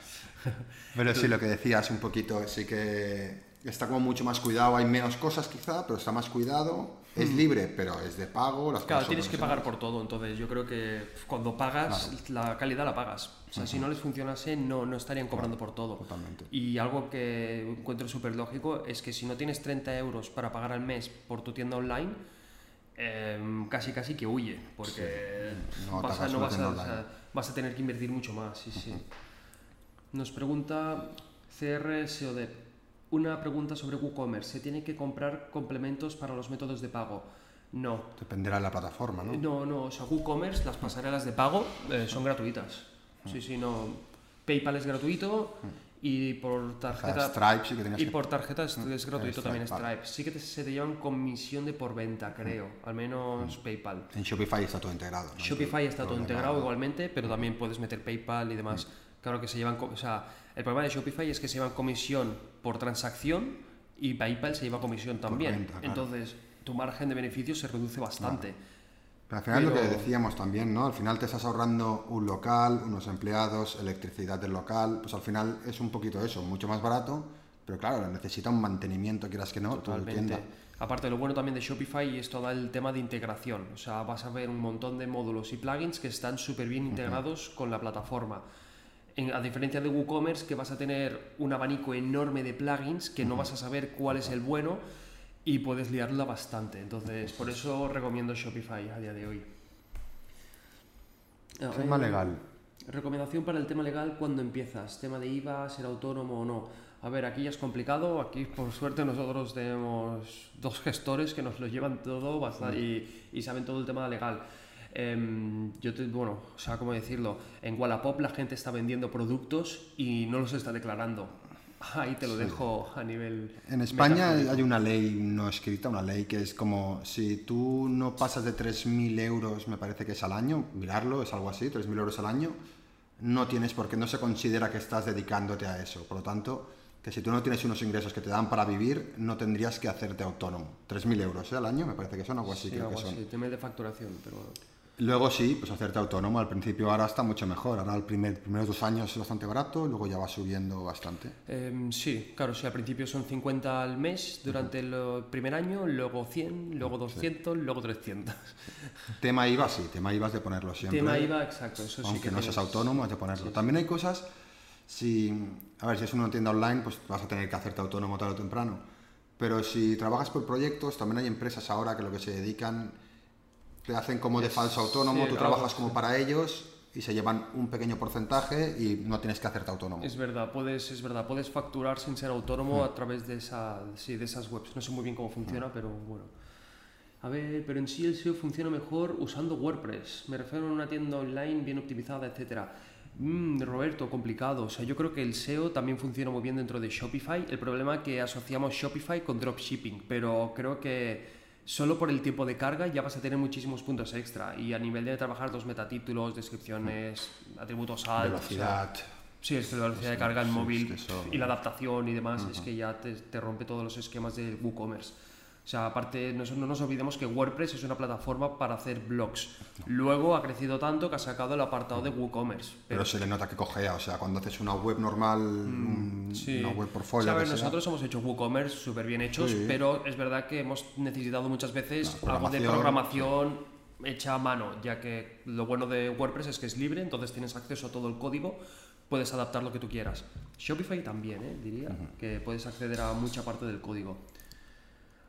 Pero sí, lo que decías un poquito, sí que está como mucho más cuidado, hay menos cosas quizá, pero está más cuidado. Es libre, pero es de pago. Las. Claro, tienes que pagar por todo, entonces yo creo que cuando pagas, la calidad la pagas. O sea, si no les funcionase, no, no estarían cobrando por todo. Totalmente. Y algo que encuentro súper lógico es que si no tienes 30 euros para pagar al mes por tu tienda online, em, casi casi que huye, porque No vas, a, no vas, a, o sea, vas a tener que invertir mucho más. Sí, sí. Nos pregunta CR SEODEP. Una pregunta sobre WooCommerce. ¿Se tiene que comprar complementos para los métodos de pago? No. Dependerá de la plataforma, ¿no? No, no, o sea, WooCommerce, las pasarelas de pago eh, son gratuitas. Sí, sí, no. PayPal es gratuito y por O sea, tarjeta. Stripe sí que tenías Y que... por tarjeta es, es gratuito Stripe, también vale. Stripe. Sí que te- se te llevan comisión de por venta, creo. Al menos PayPal. En Shopify está todo integrado. ¿no? Shopify está todo Problema, integrado igualmente, pero también puedes meter PayPal y demás. Claro que se llevan, o sea, el problema de Shopify es que se llevan comisión por transacción y PayPal se lleva comisión también. venta, claro. Entonces, tu margen de beneficio se reduce bastante. Pero al final lo que Pero- decíamos también, ¿no? Al final te estás ahorrando un local, unos empleados, electricidad del local, pues al final es un poquito eso, mucho más barato, pero claro, necesita un mantenimiento, quieras que no, Totalmente. Aparte, lo bueno también de Shopify es todo el tema de integración. O sea, vas a ver un montón de módulos y plugins que están súper bien integrados con la plataforma. En- a diferencia de WooCommerce, que vas a tener un abanico enorme de plugins que no vas a saber cuál es el bueno y puedes liarla bastante. Entonces, por eso recomiendo Shopify a día de hoy. Tema Eh, legal. Recomendación para el tema legal cuando empiezas, tema de IVA, ser autónomo o no. A ver, aquí ya es complicado, aquí por suerte nosotros tenemos dos gestores que nos lo llevan todo bastante, y, y saben todo el tema legal. Em, yo te, bueno, o sea, ¿cómo decirlo? En Wallapop la gente está vendiendo productos y no los está declarando. Ahí te lo dejo a nivel... En España hay una ley no escrita, una ley que es como si tú no pasas de 3.000 euros, me parece que es al año, mirarlo, es algo así, 3.000 euros al año, no tienes porque no se considera que estás dedicándote a eso. Por lo tanto, que si tú no tienes unos ingresos que te dan para vivir, no tendrías que hacerte autónomo. 3.000 euros ¿eh? al año, me parece que son algo así, Sí, creo algo que son. así, tema de facturación, pero... Luego sí, pues hacerte autónomo. Al principio ahora está mucho mejor. Ahora el primer, primeros dos años es bastante barato, luego ya va subiendo bastante. Em, sí, claro, sí, al principio son 50 al mes durante el primer año, luego 100, luego 200, luego 300. Tema IVA sí, tema IVA es de ponerlo siempre. Tema IVA, exacto, eso sí aunque que no seas autónomo, has de ponerlo. También hay cosas, si, a ver, si es una tienda online, pues vas a tener que hacerte autónomo tarde o temprano. Pero si trabajas por proyectos, también hay empresas ahora que lo que se dedican, te hacen como de falso autónomo, sí, tú algo trabajas como para ellos y se llevan un pequeño porcentaje y no tienes que hacerte autónomo. Es verdad, puedes, es verdad, puedes facturar sin ser autónomo a través de, esa, sí, de esas webs. No sé muy bien cómo funciona, pero bueno. A ver, pero en sí el SEO funciona mejor usando WordPress. Me refiero a una tienda online bien optimizada, etcétera. Mm, Roberto, complicado. O sea, yo creo que el SEO también funciona muy bien dentro de Shopify. El problema es que asociamos Shopify con dropshipping, pero creo que solo por el tiempo de carga ya vas a tener muchísimos puntos extra. Y a nivel de trabajar los metatítulos, descripciones, atributos alt, o sea, Velocidad. Sí, es que la velocidad de carga en móvil y la adaptación y demás, es que ya te, te rompe todos los esquemas de WooCommerce. O sea, aparte, no, no nos olvidemos que WordPress es una plataforma para hacer blogs. Luego ha crecido tanto que ha sacado el apartado de WooCommerce. Pero se le nota que cojea, o sea, cuando haces una web normal, Mm, Sí. una web portfolio, O sea, nosotros hemos hecho WooCommerce súper bien hechos, Sí. pero es verdad que hemos necesitado muchas veces algo de programación. programación hecha a mano, ya que lo bueno de WordPress es que es libre, entonces tienes acceso a todo el código, puedes adaptar lo que tú quieras. Shopify también, ¿eh? diría, que puedes acceder a mucha parte del código.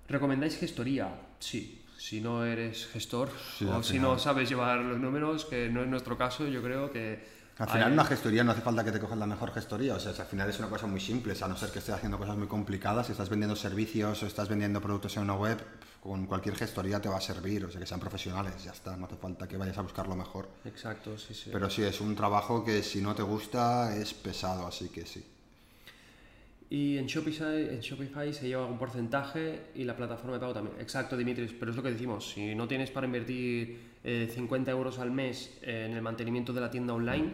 ¿Recomendáis gestoría? Sí. Si no eres gestor Sí, o si final. no sabes llevar los números, que no es nuestro caso, yo creo que... Al final, hay- una gestoría no hace falta que te cojas la mejor gestoría. O sea, al final es una cosa muy simple. O sea, a no ser que estés haciendo cosas muy complicadas. Si estás vendiendo servicios o estás vendiendo productos en una web, con cualquier gestoría te va a servir. O sea, que sean profesionales. Ya está. No hace falta que vayas a buscar lo mejor. Exacto, sí, sí. Pero sí, es un trabajo que si no te gusta es pesado. Así que sí. Y en Shopify, en Shopify se lleva un porcentaje y la plataforma de pago también. Exacto, Dimitris, pero es lo que decimos. Si no tienes para invertir eh, 50 euros al mes en el mantenimiento de la tienda online,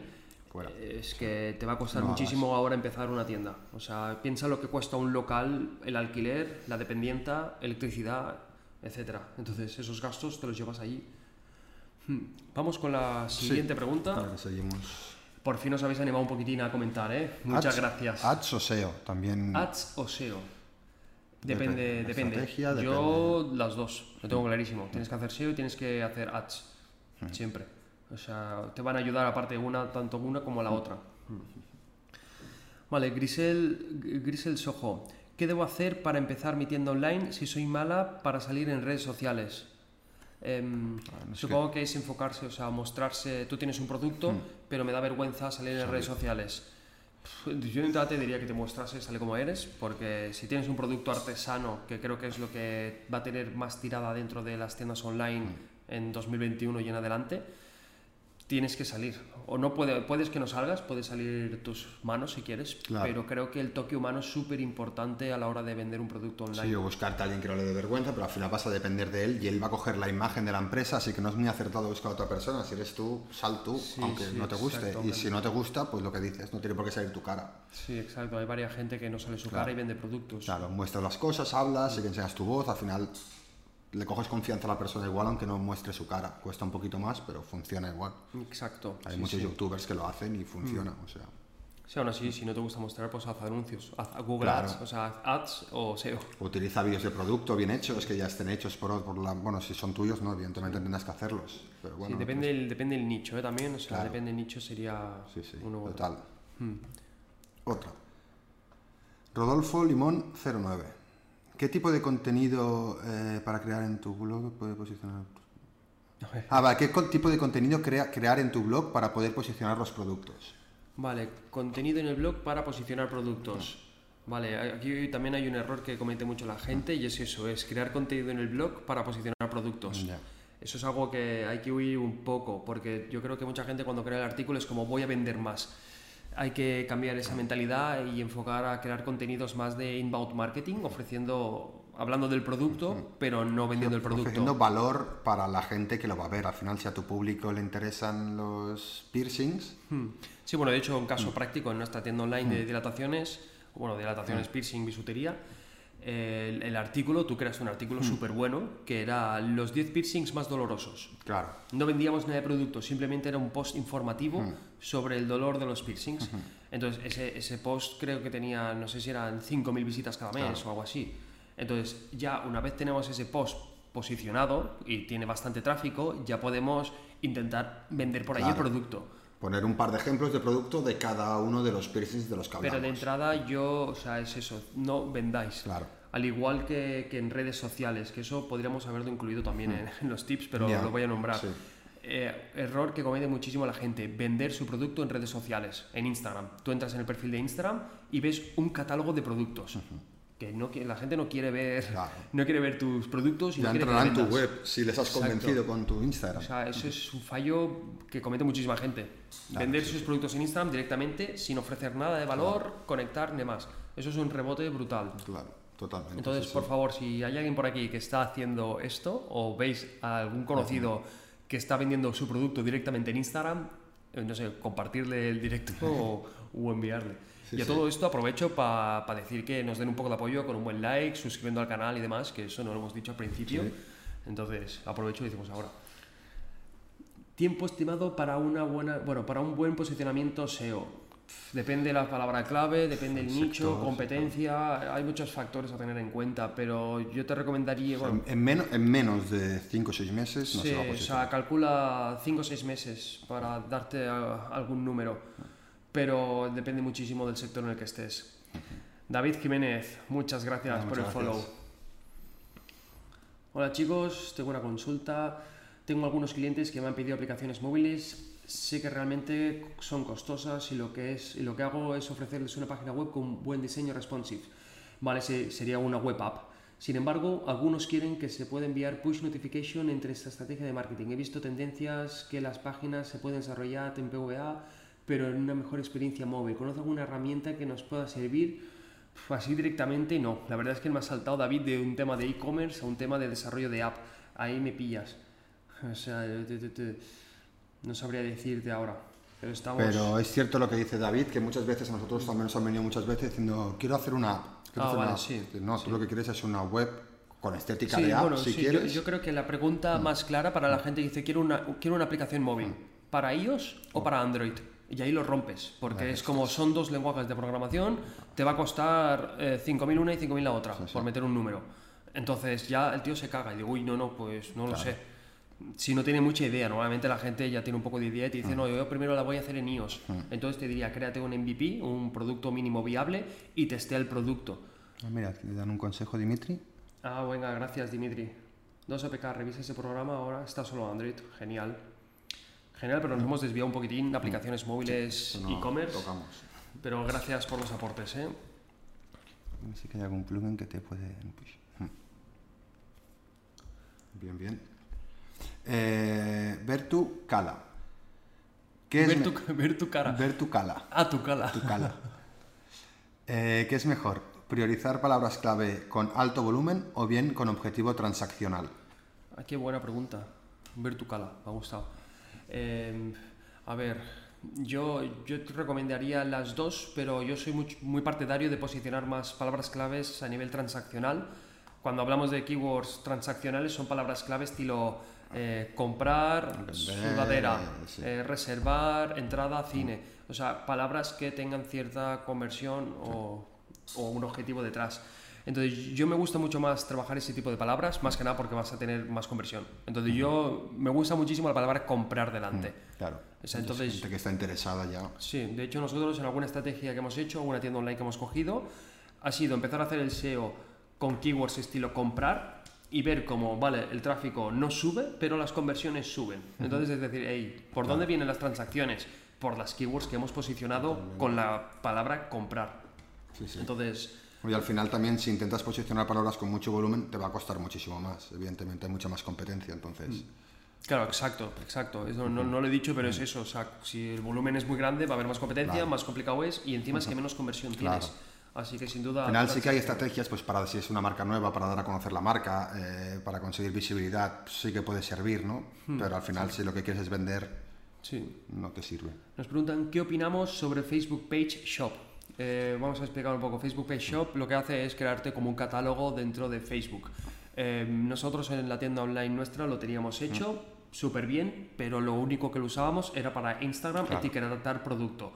Fuera. eh, es que te va a costar No muchísimo ahora empezar una tienda. O sea, piensa lo que cuesta un local, el alquiler, la dependienta, electricidad, etcétera. Entonces, esos gastos te los llevas allí. Hmm. Vamos con la siguiente pregunta. Ahora seguimos. Por fin os habéis animado un poquitín a comentar, ¿eh? Muchas Ads- gracias. Ads o SEO. También. ¿Ads o SEO? Depende, Depende. depende. Yo las dos, lo tengo clarísimo. Tienes que hacer SEO y tienes que hacer ads. Hmm. Siempre. O sea, te van a ayudar aparte una, tanto una como la otra. Vale, Grisel, Grisel Sojo. ¿Qué debo hacer para empezar mi tienda online si soy mala para salir en redes sociales? Em, no sé supongo que es enfocarse, o sea, mostrarse. Tú tienes un producto, pero me da vergüenza salir en redes sociales. Yo en te diría que te muestrases tal y como eres, porque si tienes un producto artesano, que creo que es lo que va a tener más tirada dentro de las tiendas online en 2021 y en adelante, tienes que salir. O no puede, puedes que no salgas, puedes salir tus manos si quieres, Claro. pero creo que el toque humano es súper importante a la hora de vender un producto online. Sí, o buscarte a alguien que no le dé vergüenza, pero al final vas a depender de él y él va a coger la imagen de la empresa, así que no es muy acertado buscar a otra persona. Si eres tú, sal tú, Sí, aunque sí, no te guste. Y si no te gusta, pues lo que dices, no tiene por qué salir tu cara. Sí, exacto. Hay varias gente que no sale su Claro. cara y vende productos. Claro, muestras las cosas, hablas, y que enseñas tu voz, al final le coges confianza a la persona igual, aunque no muestre su cara. Cuesta un poquito más, pero funciona igual. Exacto. Hay sí, muchos sí. youtubers que lo hacen y funciona, o sea. Sí, aún así, si no te gusta mostrar, pues haz anuncios. Haz Google Claro. Ads, o sea, haz ads o SEO. Utiliza vídeos de producto bien hechos, que ya estén hechos por, por la... Bueno, si son tuyos, no, evidentemente tendrás que hacerlos. Pero bueno, sí, depende, el, depende del nicho, ¿eh? También, o sea, Claro. depende del nicho sería Sí, sí, uno u otro. total. Hmm. Otra. Rodolfo Limón 09. ¿Qué tipo de contenido eh, para crear en tu blog puede posicionar? Ah, vale, ¿qué tipo de contenido crea- crear en tu blog para poder posicionar los productos? Vale, contenido en el blog para posicionar productos. Vale, aquí también hay un error que comete mucho la gente y es eso, es crear contenido en el blog para posicionar productos. Eso es algo que hay que huir un poco, porque yo creo que mucha gente cuando crea el artículo es como voy a vender más. Hay que cambiar esa mentalidad y enfocar a crear contenidos más de inbound marketing, ofreciendo, hablando del producto, pero no vendiendo el producto. Ofreciendo valor para la gente que lo va a ver. Al final, si a tu público le interesan los piercings, Hmm. Sí, bueno, de hecho, un caso práctico en nuestra tienda online de dilataciones, bueno, dilataciones, piercing, bisutería, el, el artículo, tú creas un artículo súper bueno que era los 10 piercings más dolorosos. claro. No vendíamos nada de producto, simplemente era un post informativo sobre el dolor de los piercings. Entonces, ese, ese post creo que tenía, no sé si eran 5.000 visitas cada mes o algo así. Entonces, ya una vez tenemos ese post posicionado y tiene bastante tráfico, ya podemos intentar vender por ahí el producto. Poner un par de ejemplos de producto de cada uno de los piercings de los que hablamos. Pero de entrada yo, o sea, es eso, no vendáis. Claro. Al igual que, que en redes sociales, que eso podríamos haberlo incluido también en, en los tips, pero Ya, lo voy a nombrar. sí. Eh, error que comete muchísimo la gente, vender su producto en redes sociales, en Instagram. Tú entras en el perfil de Instagram y ves un catálogo de productos. Que no, que la gente no quiere ver, Claro. no quiere ver tus productos y Ya no entrarán en tu web si les has Exacto. convencido con tu Instagram. O sea, eso es un fallo que comete muchísima gente. Claro, Vender sí, sus productos en Instagram directamente sin ofrecer nada de valor, conectar ni demás. Eso es un rebote brutal. Claro, totalmente. Entonces, sí, por sí. favor, si hay alguien por aquí que está haciendo esto o veis a algún conocido que está vendiendo su producto directamente en Instagram, eh, no sé, compartirle el directo o, o enviarle. Sí, y a sí. todo esto aprovecho para decir que nos den un poco de apoyo con un buen like, suscribiendo al canal y demás, que eso no lo hemos dicho al principio. Sí. Entonces, aprovecho y decimos ahora. Tiempo estimado para una buena, bueno, para un buen posicionamiento SEO. Depende de la palabra clave, depende del El nicho, sector, competencia, hay muchos factores a tener en cuenta, pero yo te recomendaría, bueno, En, en menos, en menos de 5 o 6 meses no sí, se va a o sea, posicionar. calcula 5 o 6 meses para darte ah, algún número, pero depende muchísimo del sector en el que estés. David Jiménez, muchas gracias por muchas el follow. Hola chicos, tengo una consulta. Tengo algunos clientes que me han pedido aplicaciones móviles. Sé que realmente son costosas y lo que, es, y lo que hago es ofrecerles una página web con buen diseño responsive. Vale, sería una web app. Sin embargo, algunos quieren que se pueda enviar push notification entre esta estrategia de marketing. He visto tendencias que las páginas se pueden desarrollar en PVA, pero en una mejor experiencia móvil. ¿Conoce alguna herramienta que nos pueda servir? Así directamente no. La verdad es que me ha saltado David de un tema de e-commerce a un tema de desarrollo de app. Ahí me pillas. O sea, no sabría decirte ahora. Pero, estamos... pero es cierto lo que dice David, que muchas veces a nosotros también nos han venido muchas veces diciendo, quiero hacer una app. Ah, vale, sí. No, tú lo que quieres es una web con estética de app, si quieres. Yo, creo que la pregunta mm. más clara para la mm. gente dice, quiero una, quiero una aplicación móvil. Mm. ¿Para iOS o para Android? Y ahí lo rompes, porque es como son dos lenguajes de programación, te va a costar 5.000 eh, una y 5.000 la otra, por meter un número. Entonces ya el tío se caga y digo, uy, no, no, pues no lo sé. Si no tiene mucha idea, normalmente la gente ya tiene un poco de idea y te dice, mm. no, yo primero la voy a hacer en iOS. Mm. Entonces te diría, créate un MVP, un producto mínimo viable y testea el producto. Ah, mira, le dan un consejo Dimitri. Ah, venga, gracias Dimitri. 2APK, revisa ese programa, ahora está solo Android, genial. Genial, pero nos hemos desviado un poquitín aplicaciones móviles, e-commerce. Pero gracias por los aportes, ¿eh? Sí que hay algún plugin que te puede... Hmm. Bien, bien. Eh, ver tu cala. ¿Qué ver, tu, ver tu cara. Ver tu cala. Ah, tu cala. Tu cala. Eh, ¿Qué es mejor? ¿Priorizar palabras clave con alto volumen o bien con objetivo transaccional? Ah, qué buena pregunta. Ver tu cala, me ha gustado. Em, a ver, yo, yo te recomendaría las dos, pero yo soy muy, muy, partidario de posicionar más palabras claves a nivel transaccional. Cuando hablamos de keywords transaccionales son palabras claves estilo eh, comprar, sudadera, eh, reservar, entrada, cine. O sea, palabras que tengan cierta conversión o, o un objetivo detrás. Entonces, yo me gusta mucho más trabajar ese tipo de palabras, más que nada porque vas a tener más conversión. Entonces, yo me gusta muchísimo la palabra comprar delante. Mm, claro. O sea, entonces, gente que está interesada ya. Sí, de hecho, nosotros en alguna estrategia que hemos hecho, alguna tienda online que hemos cogido, ha sido empezar a hacer el SEO con keywords estilo comprar y ver cómo, vale, el tráfico no sube, pero las conversiones suben. Entonces, es decir, hey, ¿por dónde vienen las transacciones? Por las keywords que hemos posicionado con la palabra comprar. Sí, sí. Entonces, y al final también si intentas posicionar palabras con mucho volumen te va a costar muchísimo más. Evidentemente hay mucha más competencia, entonces... Mm. Claro, exacto, exacto. no, no, lo he dicho, pero es eso. O sea, si el volumen es muy grande va a haber más competencia, más complicado es y encima es que menos conversión tienes. Así que sin duda... Al final sí que hay estrategias pues para si es una marca nueva, para dar a conocer la marca, eh, para conseguir visibilidad, sí que puede servir, ¿no? Hmm. Pero al final si lo que quieres es vender, sí. no te sirve. Nos preguntan qué opinamos sobre Facebook Page Shop. Eh, vamos a explicar un poco. Facebook Page Shop lo que hace es crearte como un catálogo dentro de Facebook. Eh, nosotros en la tienda online nuestra lo teníamos hecho súper bien, pero lo único que lo usábamos era para Instagram etiquetar producto.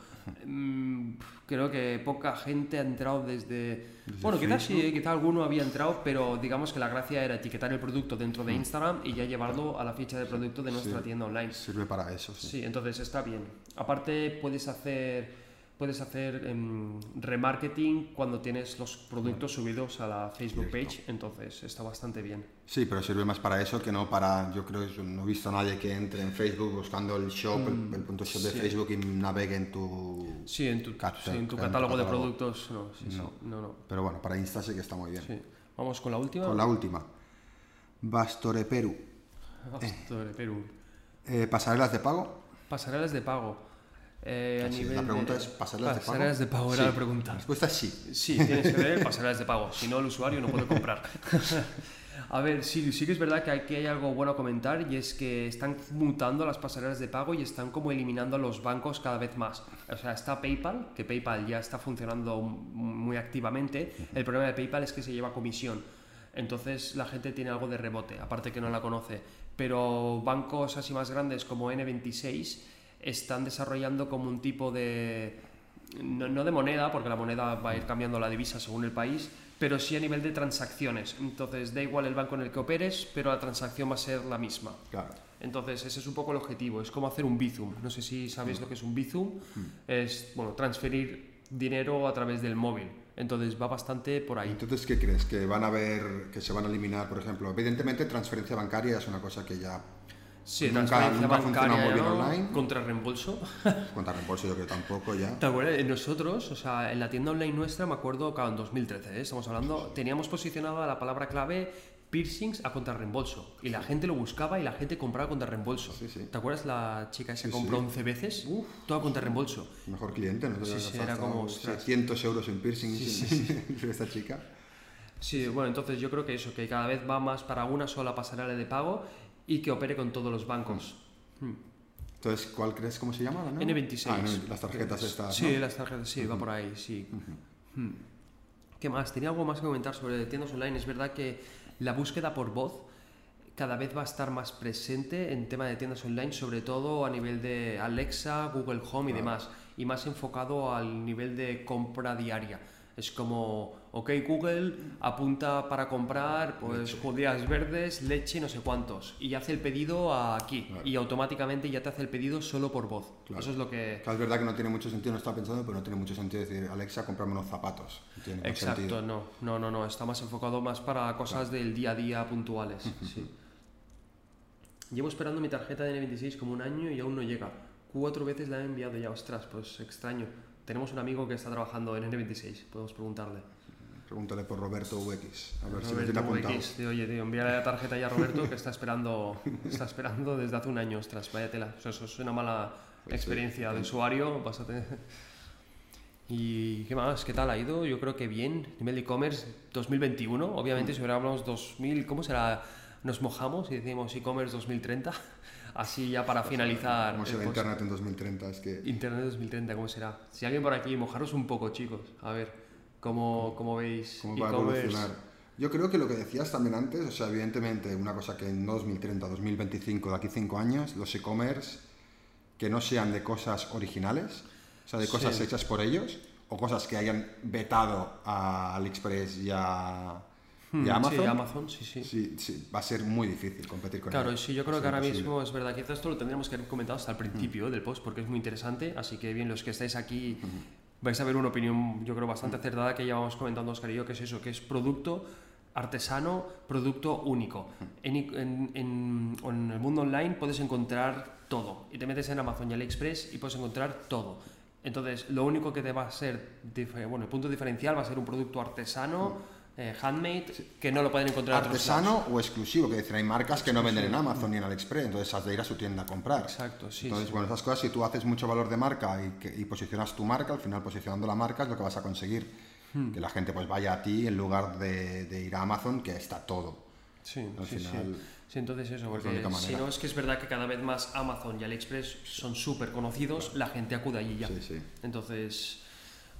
Mm, creo que poca gente ha entrado desde... bueno, quizás sí, quizás alguno había entrado, pero digamos que la gracia era etiquetar el producto dentro de Instagram y ya llevarlo a la ficha de producto de nuestra tienda online. Sirve para eso, sí. Sí, entonces está bien. Aparte puedes hacer puedes hacer em, remarketing cuando tienes los productos subidos a la Facebook page, entonces está bastante bien. Sí, pero sirve más para eso que no para, yo creo, que no he visto a nadie que entre en Facebook buscando el shop, el, mm, punto shop de Facebook y navegue en tu... Sí, en tu, en tu catálogo, de productos, no, no. no, Pero bueno, para Insta sí que está muy bien. Vamos con la última. Con la última. Bastore Perú. Bastore Perú. Eh, ¿Pasarelas de pago? Pasarelas de pago. Eh, la pregunta es pasarelas, pasarelas de pago. era la pregunta. La respuesta es sí. Sí, tienes que ver pasarelas de pago. Si no, el usuario no puede comprar. a ver, sí, sí que es verdad que aquí hay algo bueno a comentar y es que están mutando las pasarelas de pago y están como eliminando a los bancos cada vez más. O sea, está PayPal, que PayPal ya está funcionando muy activamente. El problema de PayPal es que se lleva comisión. Entonces la gente tiene algo de rebote, aparte que no la conoce. Pero bancos así más grandes como N26 están desarrollando como un tipo de, no, de moneda, porque la moneda va a ir cambiando la divisa según el país, pero sí a nivel de transacciones. Entonces, da igual el banco en el que operes, pero la transacción va a ser la misma. Claro. Entonces, ese es un poco el objetivo. Es como hacer un Bizum. No sé si sabéis mm. lo que es un Bizum. Mm. Es, bueno, transferir dinero a través del móvil. Entonces va bastante por ahí. Entonces, ¿qué crees? ¿Que van a ver, que se van a eliminar, por ejemplo? Evidentemente, transferencia bancaria es una cosa que ya Sí, nunca, nunca ha funcionado muy bien online. contra reembolso. Contra reembolso yo creo que tampoco ya. ¿Te acuerdas? Nosotros, o sea, en la tienda online nuestra, me acuerdo, claro, en 2013, ¿eh? estamos hablando, teníamos posicionada la palabra clave piercings a contra reembolso. Y la gente lo buscaba y la gente compraba contra reembolso. Sí, sí. ¿Te acuerdas la chica esa Sí, compró sí. 11 veces? Uf. Toda contra reembolso. Mejor cliente, ¿no? Sí, sí, era como, ostras. 600 euros en piercing Sí, esta chica. Sí, bueno, entonces yo creo que eso, que cada vez va más para una sola pasarela de pago y que opere con todos los bancos. Hmm. Entonces, ¿cuál crees cómo se llama? la nueva? N26. Ah, las tarjetas estas. Sí, ¿no? las tarjetas, sí, va por ahí, sí. Hmm. ¿Qué más? Tenía algo más que comentar sobre tiendas online. Es verdad que la búsqueda por voz cada vez va a estar más presente en tema de tiendas online, sobre todo a nivel de Alexa, Google Home y Claro. demás, y más enfocado al nivel de compra diaria. Es como, ok Google, apunta para comprar pues judías verdes, leche, no sé cuántos, y hace el pedido aquí, Claro. y automáticamente ya te hace el pedido solo por voz. Claro. Eso es lo que... Claro, es verdad que no tiene mucho sentido, no estaba pensando, pero no tiene mucho sentido decir, Alexa, cómprame unos zapatos. Tiene Exacto, no, no, no, no, está más enfocado más para cosas del día a día puntuales. sí. Llevo esperando mi tarjeta de N26 como un año y aún no llega. Cuatro veces la he enviado ya, ostras, pues extraño. Tenemos un amigo que está trabajando en N26, podemos preguntarle. Pregúntale por Roberto UX, a ver si lo Roberto tiene apuntado. VX, de, oye, tío, envíale la tarjeta ya a Roberto que está esperando, está esperando desde hace un año, ostras, vaya tela. O sea, eso es una mala Pues sí. experiencia de usuario, vas a tener... ¿Y qué más? ¿Qué tal ha ido? Yo creo que bien. Nivel de e-commerce 2021. Obviamente, si hubiéramos 2000, ¿cómo será? Nos mojamos y decimos e-commerce 2030. Así ya para finalizar. ¿Cómo será. Internet en 2030? Es que Internet 2030, ¿cómo será? Si alguien por aquí, mojaros un poco, chicos. A ver, ¿cómo, cómo veis cómo va a evolucionar. Yo creo que lo que decías también antes, o sea, evidentemente una cosa que en 2030, 2025, de aquí cinco años, los e-commerce que no sean de cosas originales, o sea, de cosas Sí. hechas por ellos, o cosas que hayan vetado a AliExpress y a, Y a Amazon, Sí, Amazon, sí, sí. sí, sí, va a ser muy difícil competir con Claro, ellos. sí, yo creo a que ser ahora imposible. mismo es verdad, quizás esto lo tendríamos que haber comentado hasta el principio del post porque es muy interesante, así que bien, los que estáis aquí vais a ver una opinión, yo creo, bastante acertada que ya vamos comentando Oscar y yo, que es eso, que es producto artesano, producto único. En, i- en- en- en el mundo online puedes encontrar todo, y te metes en Amazon y AliExpress y puedes encontrar todo. Entonces, lo único que te va a ser, bueno, el punto diferencial va a ser un producto artesano, eh, handmade, que no lo pueden encontrar otros. Artesano o exclusivo, que decir, hay marcas que no venden en Amazon ni en AliExpress, entonces has de ir a su tienda a comprar. Exacto, sí. Entonces, sí. bueno, esas cosas, si tú haces mucho valor de marca y, que- y posicionas tu marca, al final posicionando la marca es lo que vas a conseguir. Hmm. Que la gente pues vaya a ti en lugar de, de ir a Amazon, que está todo. Sí, Al sí, final, sí. Sí, entonces eso, porque si no es que es verdad que cada vez más Amazon y AliExpress son súper conocidos, la gente acude allí ya. Sí, sí. Entonces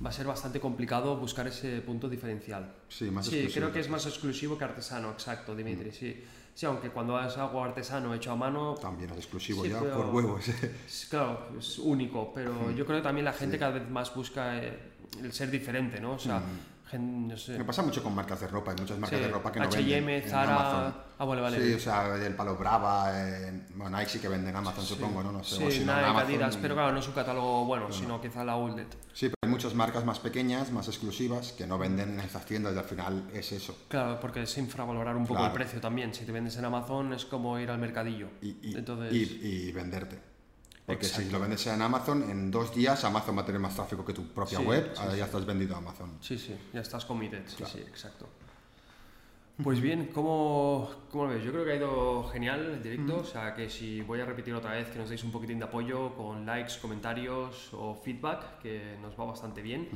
va a ser bastante complicado buscar ese punto diferencial. Sí, más sí, exclusivo creo que es más exclusivo que artesano, exacto, Dimitri, sí. Sí, aunque cuando es algo artesano hecho a mano, También es exclusivo Sí, ya, pero- por huevos. claro, es único, pero yo creo que también la gente cada vez más busca eh, el ser diferente, ¿no? O sea, gen- no sé. Me pasa mucho con marcas de ropa, hay muchas marcas Sí, de ropa que no H&M, Zara, ah, vale, vale. Sí, o sea, el Palo Brava, eh, bueno, Nike sí que venden en Amazon, supongo, ¿no? No sé, o Sí, si no, Nike, Amazon, Adidas, pero claro, no es un catálogo bueno, sino quizá la outlet. Sí, pero muchas marcas más pequeñas, más exclusivas, que no venden en estas tiendas y al final es eso. Claro, porque es infravalorar un poco Claro. el precio también. Si te vendes en Amazon es como ir al mercadillo. y, y, Entonces, y- y venderte. Porque si lo vendes en Amazon, en dos días Amazon va a tener más tráfico que tu propia Sí, web, sí, ahora sí. ya estás vendido a Amazon. sí, sí, ya estás committed. Sí, sí, exacto. Pues bien, ¿cómo, ¿cómo lo ves? Yo creo que ha ido genial el directo, o sea que si voy a repetir otra vez que nos deis un poquitín de apoyo con likes, comentarios o feedback, que nos va bastante bien.